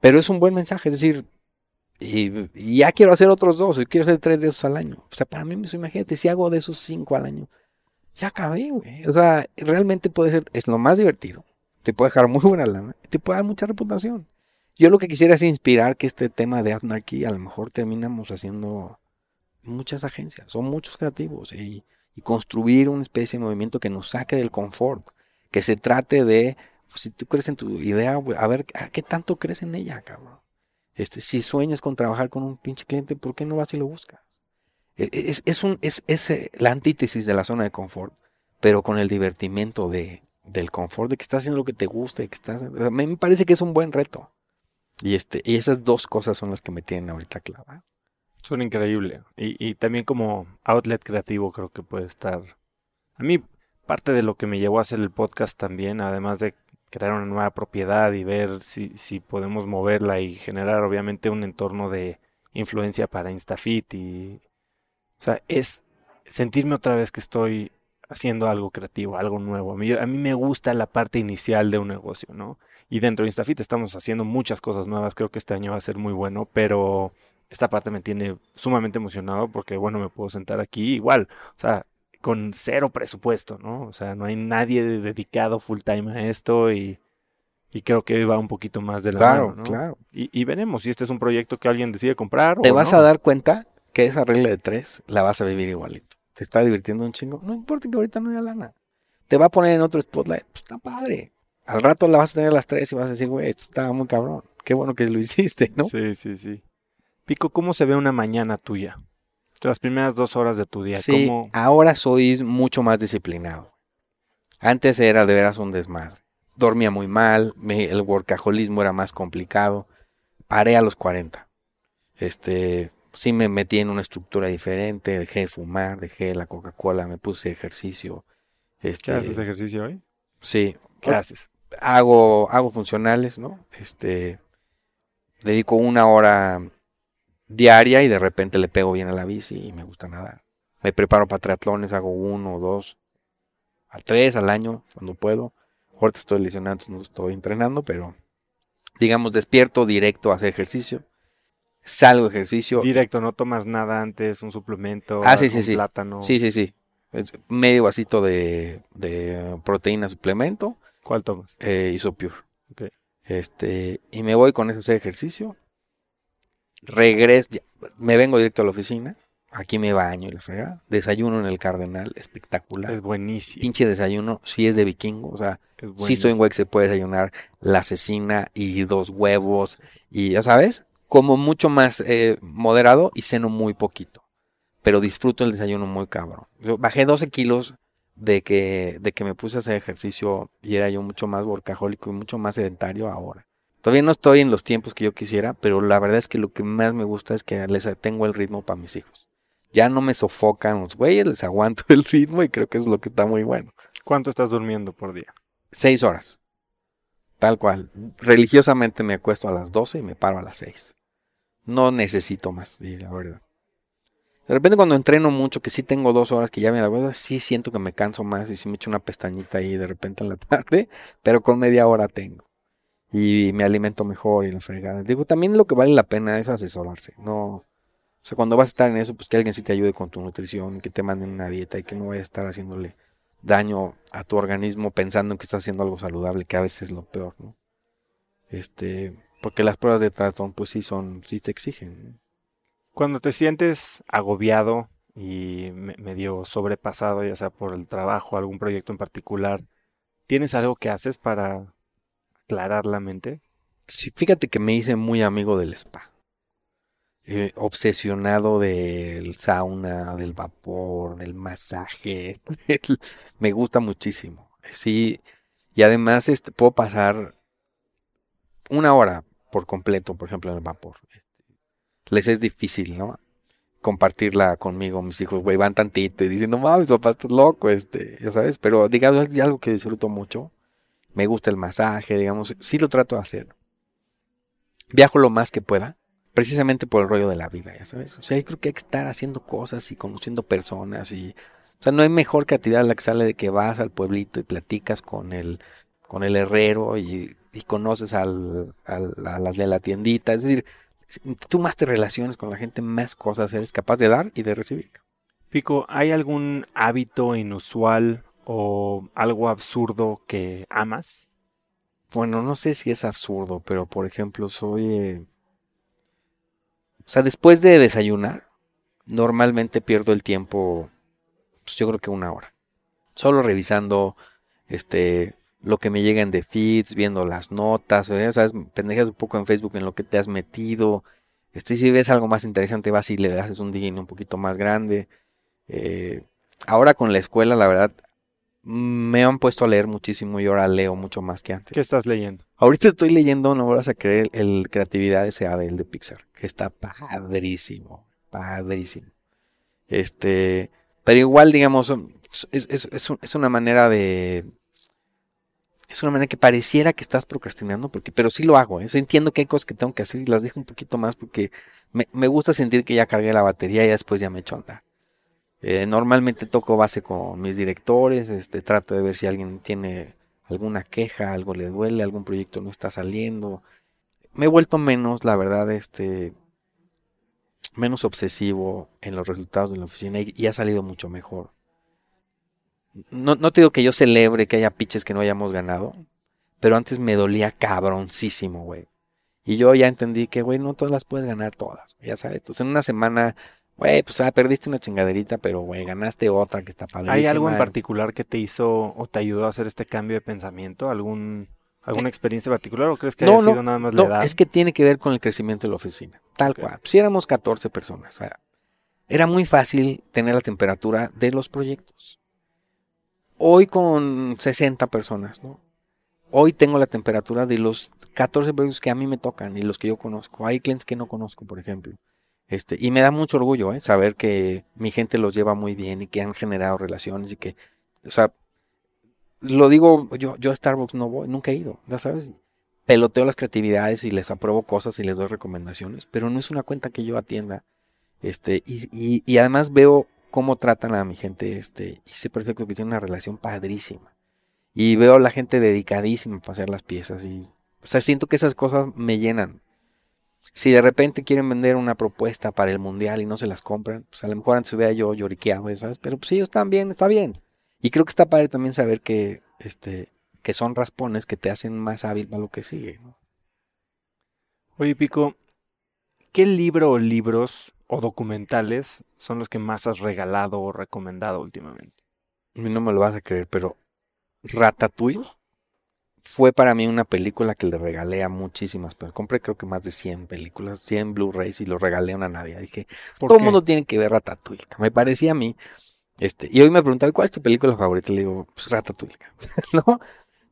Pero es un buen mensaje, es decir, y, ya quiero hacer otros dos, y quiero hacer tres de esos al año. O sea, para mí, imagínate, si hago de esos cinco al año, ya acabé, güey. O sea, realmente puede ser, es lo más divertido. Te puede dejar muy buena lana, te puede dar mucha reputación. Yo lo que quisiera es inspirar que este tema de aquí a lo mejor terminamos haciendo muchas agencias o muchos creativos y, construir una especie de movimiento que nos saque del confort, que se trate de, pues, si tú crees en tu idea, a ver, ¿a qué tanto crees en ella, cabrón? Este, si sueñas con trabajar con un pinche cliente, ¿por qué no vas y lo buscas? E, e, es, un, es, eh, la antítesis de la zona de confort, pero con el divertimento de, del confort, de que estás haciendo lo que te gusta, de que estás, me parece que es un buen reto. Y este, y esas dos cosas son las que me tienen ahorita clavada. Suena increíble. Y, y también como outlet creativo creo que puede estar. A mí, parte de lo que me llevó a hacer el podcast también, además de crear una nueva propiedad y ver si, si podemos moverla y generar obviamente un entorno de influencia para Instafit y... O sea, es sentirme otra vez que estoy haciendo algo creativo, algo nuevo. A mí, a mí me gusta la parte inicial de un negocio, ¿no? Y dentro de Instafit estamos haciendo muchas cosas nuevas. Creo que este año va a ser muy bueno, pero esta parte me tiene sumamente emocionado porque, bueno, me puedo sentar aquí igual, o sea, con cero presupuesto, ¿no? O sea, no hay nadie dedicado full time a esto y, y creo que va un poquito más de la Claro, mano, ¿no? claro. Y, y veremos si este es un proyecto que alguien decide comprar Te o vas no. a dar cuenta que esa regla de tres la vas a vivir igualito. Te está divirtiendo un chingo. No importa que ahorita no haya lana. Te va a poner en otro spotlight. Pues está padre. Al rato la vas a tener a las tres y vas a decir, güey, esto está muy cabrón. Qué bueno que lo (laughs) hiciste, ¿no? Sí, sí, sí. Pico, ¿cómo se ve una mañana tuya? Las primeras dos horas de tu día, Sí, ¿cómo? ahora soy mucho más disciplinado. Antes era de veras un desmadre. Dormía muy mal, me- el workaholismo era más complicado. Paré a los 40. Este, sí me metí en una estructura diferente, dejé de fumar, dejé la Coca-Cola, me puse ejercicio. Este, ¿Qué haces ejercicio hoy? Sí, ¿Qué haces? Hago, hago funcionales, ¿no? Este, dedico una hora diaria y de repente le pego bien a la bici y me gusta nadar. Me preparo para triatlones, hago uno, dos, a tres al año cuando puedo. Ahorita estoy lesionado, no estoy entrenando, pero digamos despierto directo a hacer ejercicio. Salgo ejercicio. Directo, no tomas nada antes, un suplemento, Ah, sí, sí, sí. plátano. Sí, sí, sí. Medio vasito de, de proteína suplemento. ¿Cuál tomas? eh, Isopure. Ok. Este, y me voy con ese hacer ejercicio. Regreso, ya, me vengo directo a la oficina. Aquí me baño y la fregada. Desayuno en el Cardenal, espectacular. Es buenísimo. Pinche desayuno, sí es de vikingo. O sea, sí en buenísimo. güey que se puede desayunar la cecina y dos huevos. Y ya sabes, como mucho más eh, moderado y ceno muy poquito. Pero disfruto el desayuno muy cabrón. Yo bajé 12 kilos de que, de que me puse a hacer ejercicio y era yo mucho más workahólico y mucho más sedentario ahora. Todavía no estoy en los tiempos que yo quisiera, pero la verdad es que lo que más me gusta es que les tengo el ritmo para mis hijos. Ya no me sofocan los güeyes, les aguanto (laughs) el ritmo y creo que es lo que está muy bueno. ¿Cuánto estás durmiendo por día? Seis horas. Tal cual. Religiosamente me acuesto a las 12 y me paro a las 6. No necesito más, la verdad. De repente cuando entreno mucho, que sí tengo dos horas que ya me la verdad, sí siento que me canso más y sí me echo una pestañita ahí de repente en la (laughs) tarde, pero con media hora tengo. Y me alimento mejor y la fregada. Digo, también lo que vale la pena es asesorarse. No, o sea, cuando vas a estar en eso, pues que alguien sí te ayude con tu nutrición, que te manden una dieta y que no vayas a estar haciéndole daño a tu organismo pensando en que estás haciendo algo saludable, que a veces es lo peor, ¿no? Este, porque las pruebas de tratón, pues sí son, sí te exigen. ¿no? Cuando te sientes agobiado y me- medio sobrepasado, ya sea por el trabajo, algún proyecto en particular, ¿tienes algo que haces para aclarar la mente? Sí, fíjate que me hice muy amigo del spa. Eh, obsesionado del sauna, del vapor, del masaje. (laughs) me gusta muchísimo. Sí, y además este, puedo pasar una hora por completo, por ejemplo, en el vapor. Les es difícil, ¿no? Compartirla conmigo, mis hijos, güey, van tantito y dicen, no mames, papá, estás loco, este, ya sabes, pero digamos, algo que disfruto mucho. Me gusta el masaje, digamos, sí lo trato de hacer. Viajo lo más que pueda, precisamente por el rollo de la vida, ya sabes. O sea, yo creo que hay que estar haciendo cosas y conociendo personas y, o sea, no hay mejor creatividad la que sale de que vas al pueblito y platicas con el, con el herrero y, conoces al, a las de la tiendita. Es decir, tú más te relaciones con la gente, más cosas eres capaz de dar y de recibir. Pico, ¿hay algún hábito inusual o algo absurdo que amas? Bueno, no sé si es absurdo, pero por ejemplo, soy... eh, O sea, después de desayunar, normalmente pierdo el tiempo, pues yo creo que una hora. Solo revisando este lo que me llegan de feeds, viendo las notas, ¿eh? ¿sabes? Pendejas un poco en Facebook en lo que te has metido. Este, si ves algo más interesante, vas y le haces un digging un poquito más grande. Eh, ahora con la escuela, la verdad, me han puesto a leer muchísimo y ahora leo mucho más que antes. ¿Qué estás leyendo? Ahorita estoy leyendo, no vas a creer, el Creatividad S.A.D. el de Pixar, que está padrísimo, padrísimo. Este, pero igual, digamos, es, es, es, es una manera de... Es una manera que pareciera que estás procrastinando, porque, pero sí lo hago. ¿eh? Entiendo que hay cosas que tengo que hacer y las dejo un poquito más porque me, gusta sentir que ya cargué la batería y después ya me echo a. Eh, normalmente toco base con mis directores, este, trato de ver si alguien tiene alguna queja, algo le duele, algún proyecto no está saliendo. Me he vuelto menos, la verdad, este, menos obsesivo en los resultados de la oficina y ha salido mucho mejor. No, no te digo que yo celebre que haya pitches que no hayamos ganado, pero antes me dolía cabroncísimo, güey. Y yo ya entendí que, güey, no todas las puedes ganar todas, ya sabes. Entonces en una semana Güey, pues ah, perdiste una chingaderita, pero güey, ganaste otra que está padrísima. ¿Hay algo en particular que te hizo o te ayudó a hacer este cambio de pensamiento? ¿Algún, ¿Alguna experiencia particular o crees que no, haya no, sido nada más no, la edad? es que tiene que ver con el crecimiento de la oficina. Tal cual. Si éramos 14 personas, o sea, era muy fácil tener la temperatura de los proyectos. Hoy con 60 personas, ¿no? Hoy tengo la temperatura de los 14 proyectos que a mí me tocan y los que yo conozco. Hay clientes que no conozco, por ejemplo. Este, y me da mucho orgullo, ¿eh? Saber que mi gente los lleva muy bien y que han generado relaciones y que, o sea, lo digo, yo, yo a Starbucks no voy, nunca he ido, ya sabes. Peloteo las creatividades y les apruebo cosas y les doy recomendaciones, pero no es una cuenta que yo atienda. Este, y, y, y además veo cómo tratan a mi gente, este, y sé perfecto que tiene una relación padrísima. Y veo a la gente dedicadísima para hacer las piezas y, o sea, siento que esas cosas me llenan. Si de repente quieren vender una propuesta para el mundial y no se las compran, pues a lo mejor antes hubiera yo lloriqueado, ¿sabes? Pero pues ellos están bien, está bien. Y creo que está padre también saber que, este, que son raspones que te hacen más hábil para lo que sigue. ¿no? Oye, Pico, ¿qué libro o libros o documentales son los que más has regalado o recomendado últimamente? A mí no me lo vas a creer, pero Ratatouille fue para mí una película que le regalé a muchísimas personas. Compré creo que más de 100 películas, 100 Blu-rays y lo regalé a una Navidad. Dije, ¿Por todo el mundo tiene que ver Ratatouille. Me parecía a mí. Este, y hoy me preguntaba, ¿cuál es tu película favorita? Le digo, pues Ratatouille. (laughs) ¿No?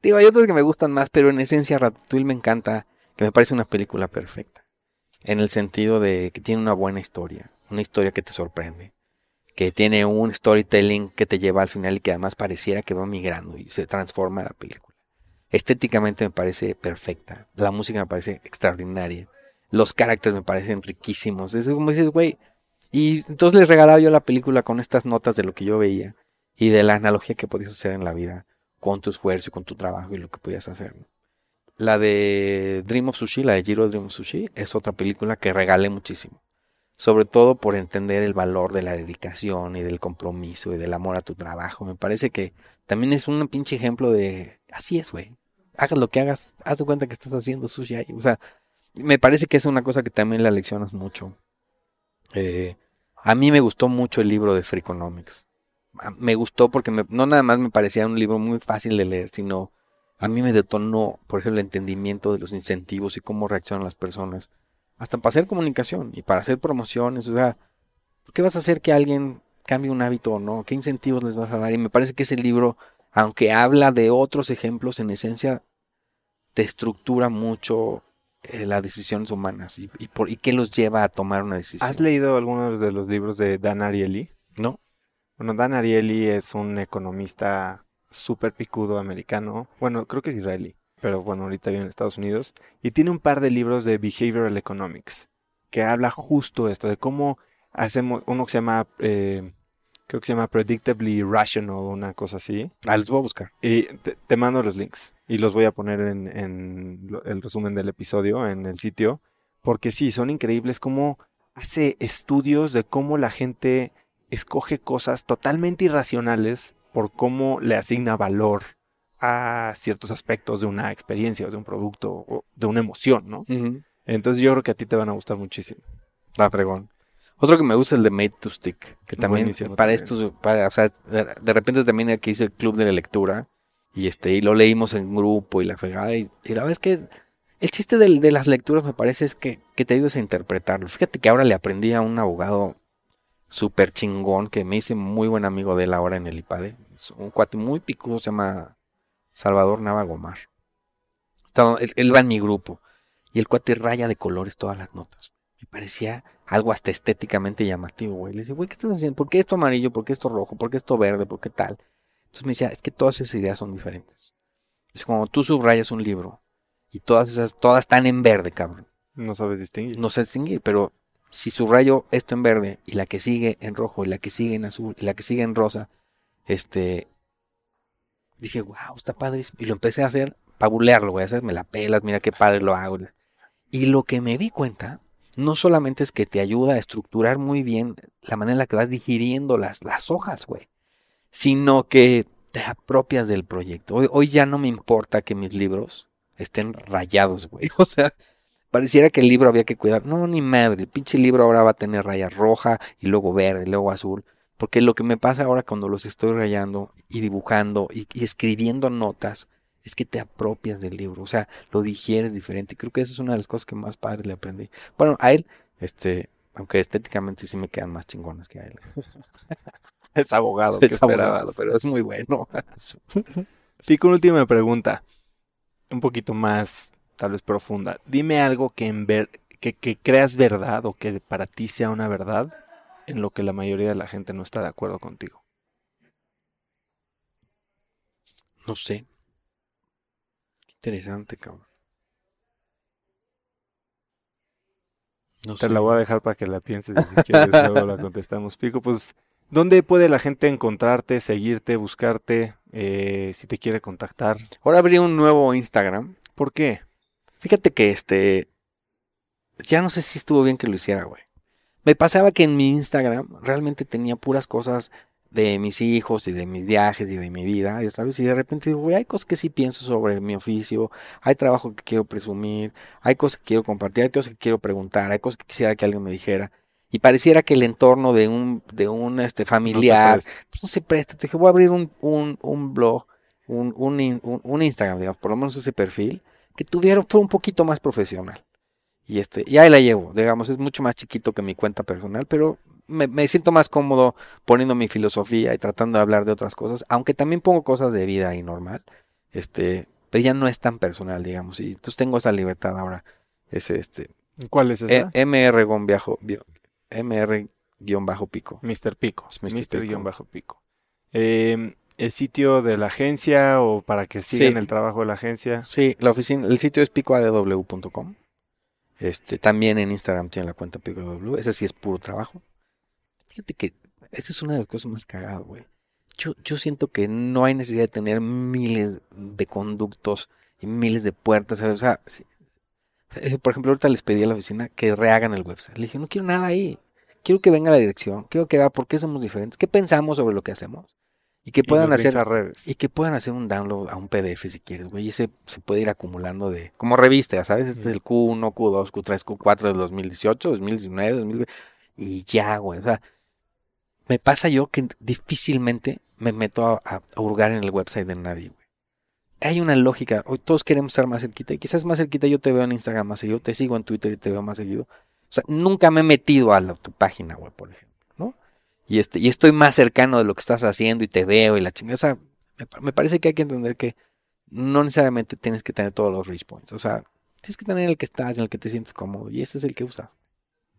Digo, hay otras que me gustan más, pero en esencia Ratatouille me encanta, que me parece una película perfecta. En el sentido de que tiene una buena historia, una historia que te sorprende, que tiene un storytelling que te lleva al final y que además pareciera que va migrando y se transforma la película. Estéticamente me parece perfecta, la música me parece extraordinaria, los caracteres me parecen riquísimos. Es como dices, güey. Y entonces les regalaba yo la película con estas notas de lo que yo veía y de la analogía que podías hacer en la vida con tu esfuerzo y con tu trabajo y lo que podías hacer. ¿no? La de Dream of Sushi, la de Jiro Dream of Sushi, es otra película que regalé muchísimo. Sobre todo por entender el valor de la dedicación y del compromiso y del amor a tu trabajo. Me parece que también es un pinche ejemplo de así es, güey. Hagas lo que hagas, haz de cuenta que estás haciendo sushi ahí. O sea, me parece que es una cosa que también la leccionas mucho. Eh, a mí me gustó mucho el libro de Freakonomics. A- Me gustó porque me- no nada más me parecía un libro muy fácil de leer, sino a mí me detonó, por ejemplo, el entendimiento de los incentivos y cómo reaccionan las personas. Hasta para hacer comunicación y para hacer promociones. O sea, ¿qué vas a hacer que alguien cambie un hábito o no? ¿Qué incentivos les vas a dar? Y me parece que ese libro, aunque habla de otros ejemplos, en esencia te estructura mucho eh, las decisiones humanas y, y, por, y qué los lleva a tomar una decisión. ¿Has leído algunos de los libros de Dan Ariely? ¿No? Bueno, Dan Ariely es un economista súper picudo americano. Bueno, creo que es israelí, pero bueno, ahorita vive en Estados Unidos. Y tiene un par de libros de Behavioral Economics que habla justo de esto, de cómo hacemos, uno que se llama, eh, creo que se llama Predictably Rational, una cosa así. Ah, los voy a buscar. Y te, te mando los links y los voy a poner en, en el resumen del episodio en el sitio, porque sí, son increíbles cómo hace estudios de cómo la gente escoge cosas totalmente irracionales por cómo le asigna valor a ciertos aspectos de una experiencia o de un producto o de una emoción, ¿no? Entonces yo creo que a ti te van a gustar muchísimo. Está fregón. Otro que me gusta es el de Made to Stick, que también Buenísimo para también. estos, para, o sea, de, repente también aquí hice el club de la lectura y este y lo leímos en grupo y la fregada y, y la verdad es que el chiste de, las lecturas me parece es que, que te ayudes a interpretarlo. Fíjate que ahora le aprendí a un abogado súper chingón que me hice muy buen amigo de él ahora en el IPADE. Es un cuate muy picudo, se llama Salvador Nava Gomar. Estaba- él, él va en mi grupo. Y el cuate raya de colores todas las notas. Me parecía algo hasta estéticamente llamativo, güey. Le decía, güey, ¿qué estás haciendo? ¿Por qué esto amarillo? ¿Por qué esto rojo? ¿Por qué esto verde? ¿Por qué tal? Entonces me decía, es que todas esas ideas son diferentes. Es como tú subrayas un libro y todas esas, todas están en verde, cabrón. No sabes distinguir. No sé distinguir, pero si subrayo esto en verde y la que sigue en rojo y la que sigue en azul y la que sigue en rosa, este, dije, wow, está padre. Y lo empecé a hacer, para voy a hacer, me la pelas, mira qué padre lo hago. Y lo que me di cuenta, no solamente es que te ayuda a estructurar muy bien la manera en la que vas digiriendo las, las hojas, güey, sino que te apropias del proyecto. Hoy, hoy ya no me importa que mis libros estén rayados, güey. (laughs) O sea, pareciera que el libro había que cuidar. No, ni madre, el pinche libro ahora va a tener raya roja y luego verde, y luego azul. Porque lo que me pasa ahora cuando los estoy rayando y dibujando y, y escribiendo notas es que te apropias del libro, o sea, lo digieres diferente. Creo que esa es una de las cosas que más padre le aprendí. Bueno, a él, este, aunque estéticamente sí me quedan más chingonas que a él. (laughs) Es abogado. ¿qué Es abogado, esperabas? pero es muy bueno. (laughs) Pico, una última pregunta. Un poquito más, tal vez profunda. Dime algo que, en ver, que, que creas verdad o que para ti sea una verdad en lo que la mayoría de la gente no está de acuerdo contigo. No sé. Qué interesante, cabrón. No Te sé. la voy a dejar para que la pienses y si quieres luego la contestamos. Pico, pues, ¿dónde puede la gente encontrarte, seguirte, buscarte, eh, si te quiere contactar? Ahora abrí un nuevo Instagram. ¿Por qué? Fíjate que este. Ya no sé si estuvo bien que lo hiciera, güey. Me pasaba que en mi Instagram realmente tenía puras cosas de mis hijos y de mis viajes y de mi vida, ya sabes, y de repente digo, güey, hay cosas que sí pienso sobre mi oficio, hay trabajo que quiero presumir, hay cosas que quiero compartir, hay cosas que quiero preguntar, hay cosas que quisiera que alguien me dijera. Y pareciera que el entorno de un, de un este, familiar, No se presta. pues no se presta. Te dije, voy a abrir un, un, un blog, un, un, un Instagram, digamos, por lo menos ese perfil, que tuviera, fue un poquito más profesional. Y este, y ahí la llevo, digamos, es mucho más chiquito que mi cuenta personal, pero me, me siento más cómodo poniendo mi filosofía y tratando de hablar de otras cosas, aunque también pongo cosas de vida y normal, este, pero ya no es tan personal, digamos, y entonces tengo esa libertad ahora, ese, este, ¿Cuál es esa? e- MR guion bajo- bio- MR guion bajo pico. Mr. Pico. Es Mr. Pico. guion bajo Pico. Eh, ¿El sitio de la agencia o para que sigan Sí. el trabajo de la agencia? Sí, la oficina, el sitio es picoadw.com. Este, también en Instagram tiene la cuenta picoadw. Ese sí es puro trabajo. Fíjate que esa es una de las cosas más cagadas, güey. Yo, yo siento que no hay necesidad de tener miles de conductos y miles de puertas. O sea, si- eh, por ejemplo, ahorita les pedí a la oficina que rehagan el website. Le dije, no quiero nada ahí. Quiero que venga la dirección. Quiero que vea por qué somos diferentes. ¿Qué pensamos sobre lo que hacemos? Y que puedan hacer a redes. y que puedan hacer un download a un PDF si quieres, güey. Y ese se puede ir acumulando de. Como revista, ¿sabes? Este es el Q1, Q2, Q3, Q4 del 2018, 2019, 2020. Y ya, güey. O sea, me pasa yo que difícilmente me meto a, a- a hurgar en el website de nadie, güey. Hay una lógica. Hoy todos queremos estar más cerquita. Y quizás más cerquita yo te veo en Instagram más seguido, te sigo en Twitter y te veo más seguido. O sea, nunca me he metido a la- tu página, güey, por ejemplo. Y, este, y estoy más cercano de lo que estás haciendo y te veo y la chingada. O sea, me, pa- me parece que hay que entender que no necesariamente tienes que tener todos los reach points. O sea, tienes que tener el que estás, en el que te sientes cómodo. Y ese es el que usas.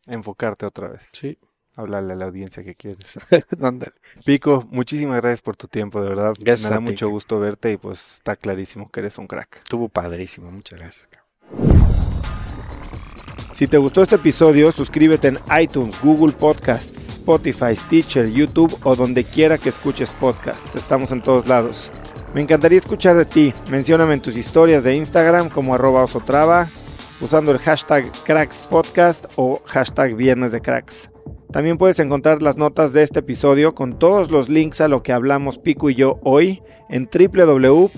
Enfocarte otra vez. Sí. Hablarle a la audiencia que quieres. (laughs) Pico, muchísimas gracias por tu tiempo, de verdad. Gracias Me da ti, mucho gusto verte y pues está clarísimo que eres un crack. Estuvo padrísimo. Muchas gracias. Si te gustó este episodio, suscríbete en iTunes, Google Podcasts, Spotify, Stitcher, YouTube o donde quiera que escuches podcasts. Estamos en todos lados. Me encantaría escuchar de ti. Mencióname en tus historias de Instagram como arroba osotrava, usando el hashtag crackspodcast o hashtag viernes de cracks. También puedes encontrar las notas de este episodio con todos los links a lo que hablamos Pico y yo hoy en www.cracks.la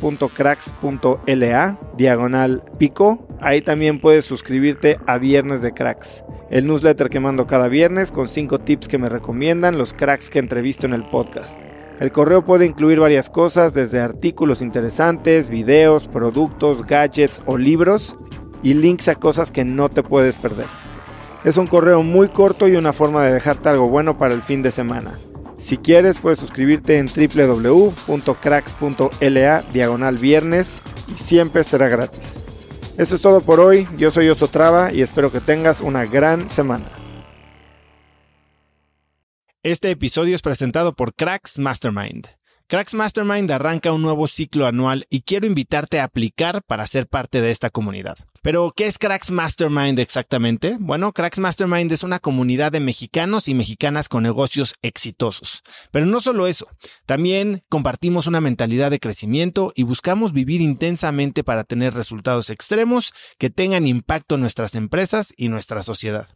diagonal pico. Ahí también puedes suscribirte a Viernes de Cracks, el newsletter que mando cada viernes con 5 tips que me recomiendan los cracks que entrevisto en el podcast. El correo puede incluir varias cosas, desde artículos interesantes, videos, productos, gadgets o libros, y links a cosas que no te puedes perder. Es un correo muy corto y una forma de dejarte algo bueno para el fin de semana. Si quieres, puedes suscribirte en www.cracks.la diagonal viernes y siempre será gratis. Eso es todo por hoy. Yo soy Osotrava y espero que tengas una gran semana. Este episodio es presentado por Cracks Mastermind. Cracks Mastermind arranca un nuevo ciclo anual y quiero invitarte a aplicar para ser parte de esta comunidad. Pero, ¿qué es Cracks Mastermind exactamente? Bueno, Cracks Mastermind es una comunidad de mexicanos y mexicanas con negocios exitosos. Pero no solo eso, también compartimos una mentalidad de crecimiento y buscamos vivir intensamente para tener resultados extremos que tengan impacto en nuestras empresas y nuestra sociedad.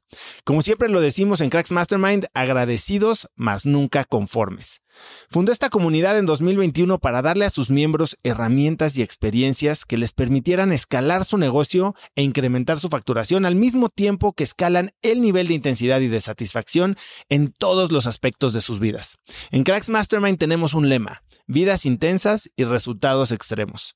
Como siempre lo decimos en Cracks Mastermind, agradecidos, mas nunca conformes. Fundó esta comunidad en 2021 para darle a sus miembros herramientas y experiencias que les permitieran escalar su negocio e incrementar su facturación al mismo tiempo que escalan el nivel de intensidad y de satisfacción en todos los aspectos de sus vidas. En Cracks Mastermind tenemos un lema, vidas intensas y resultados extremos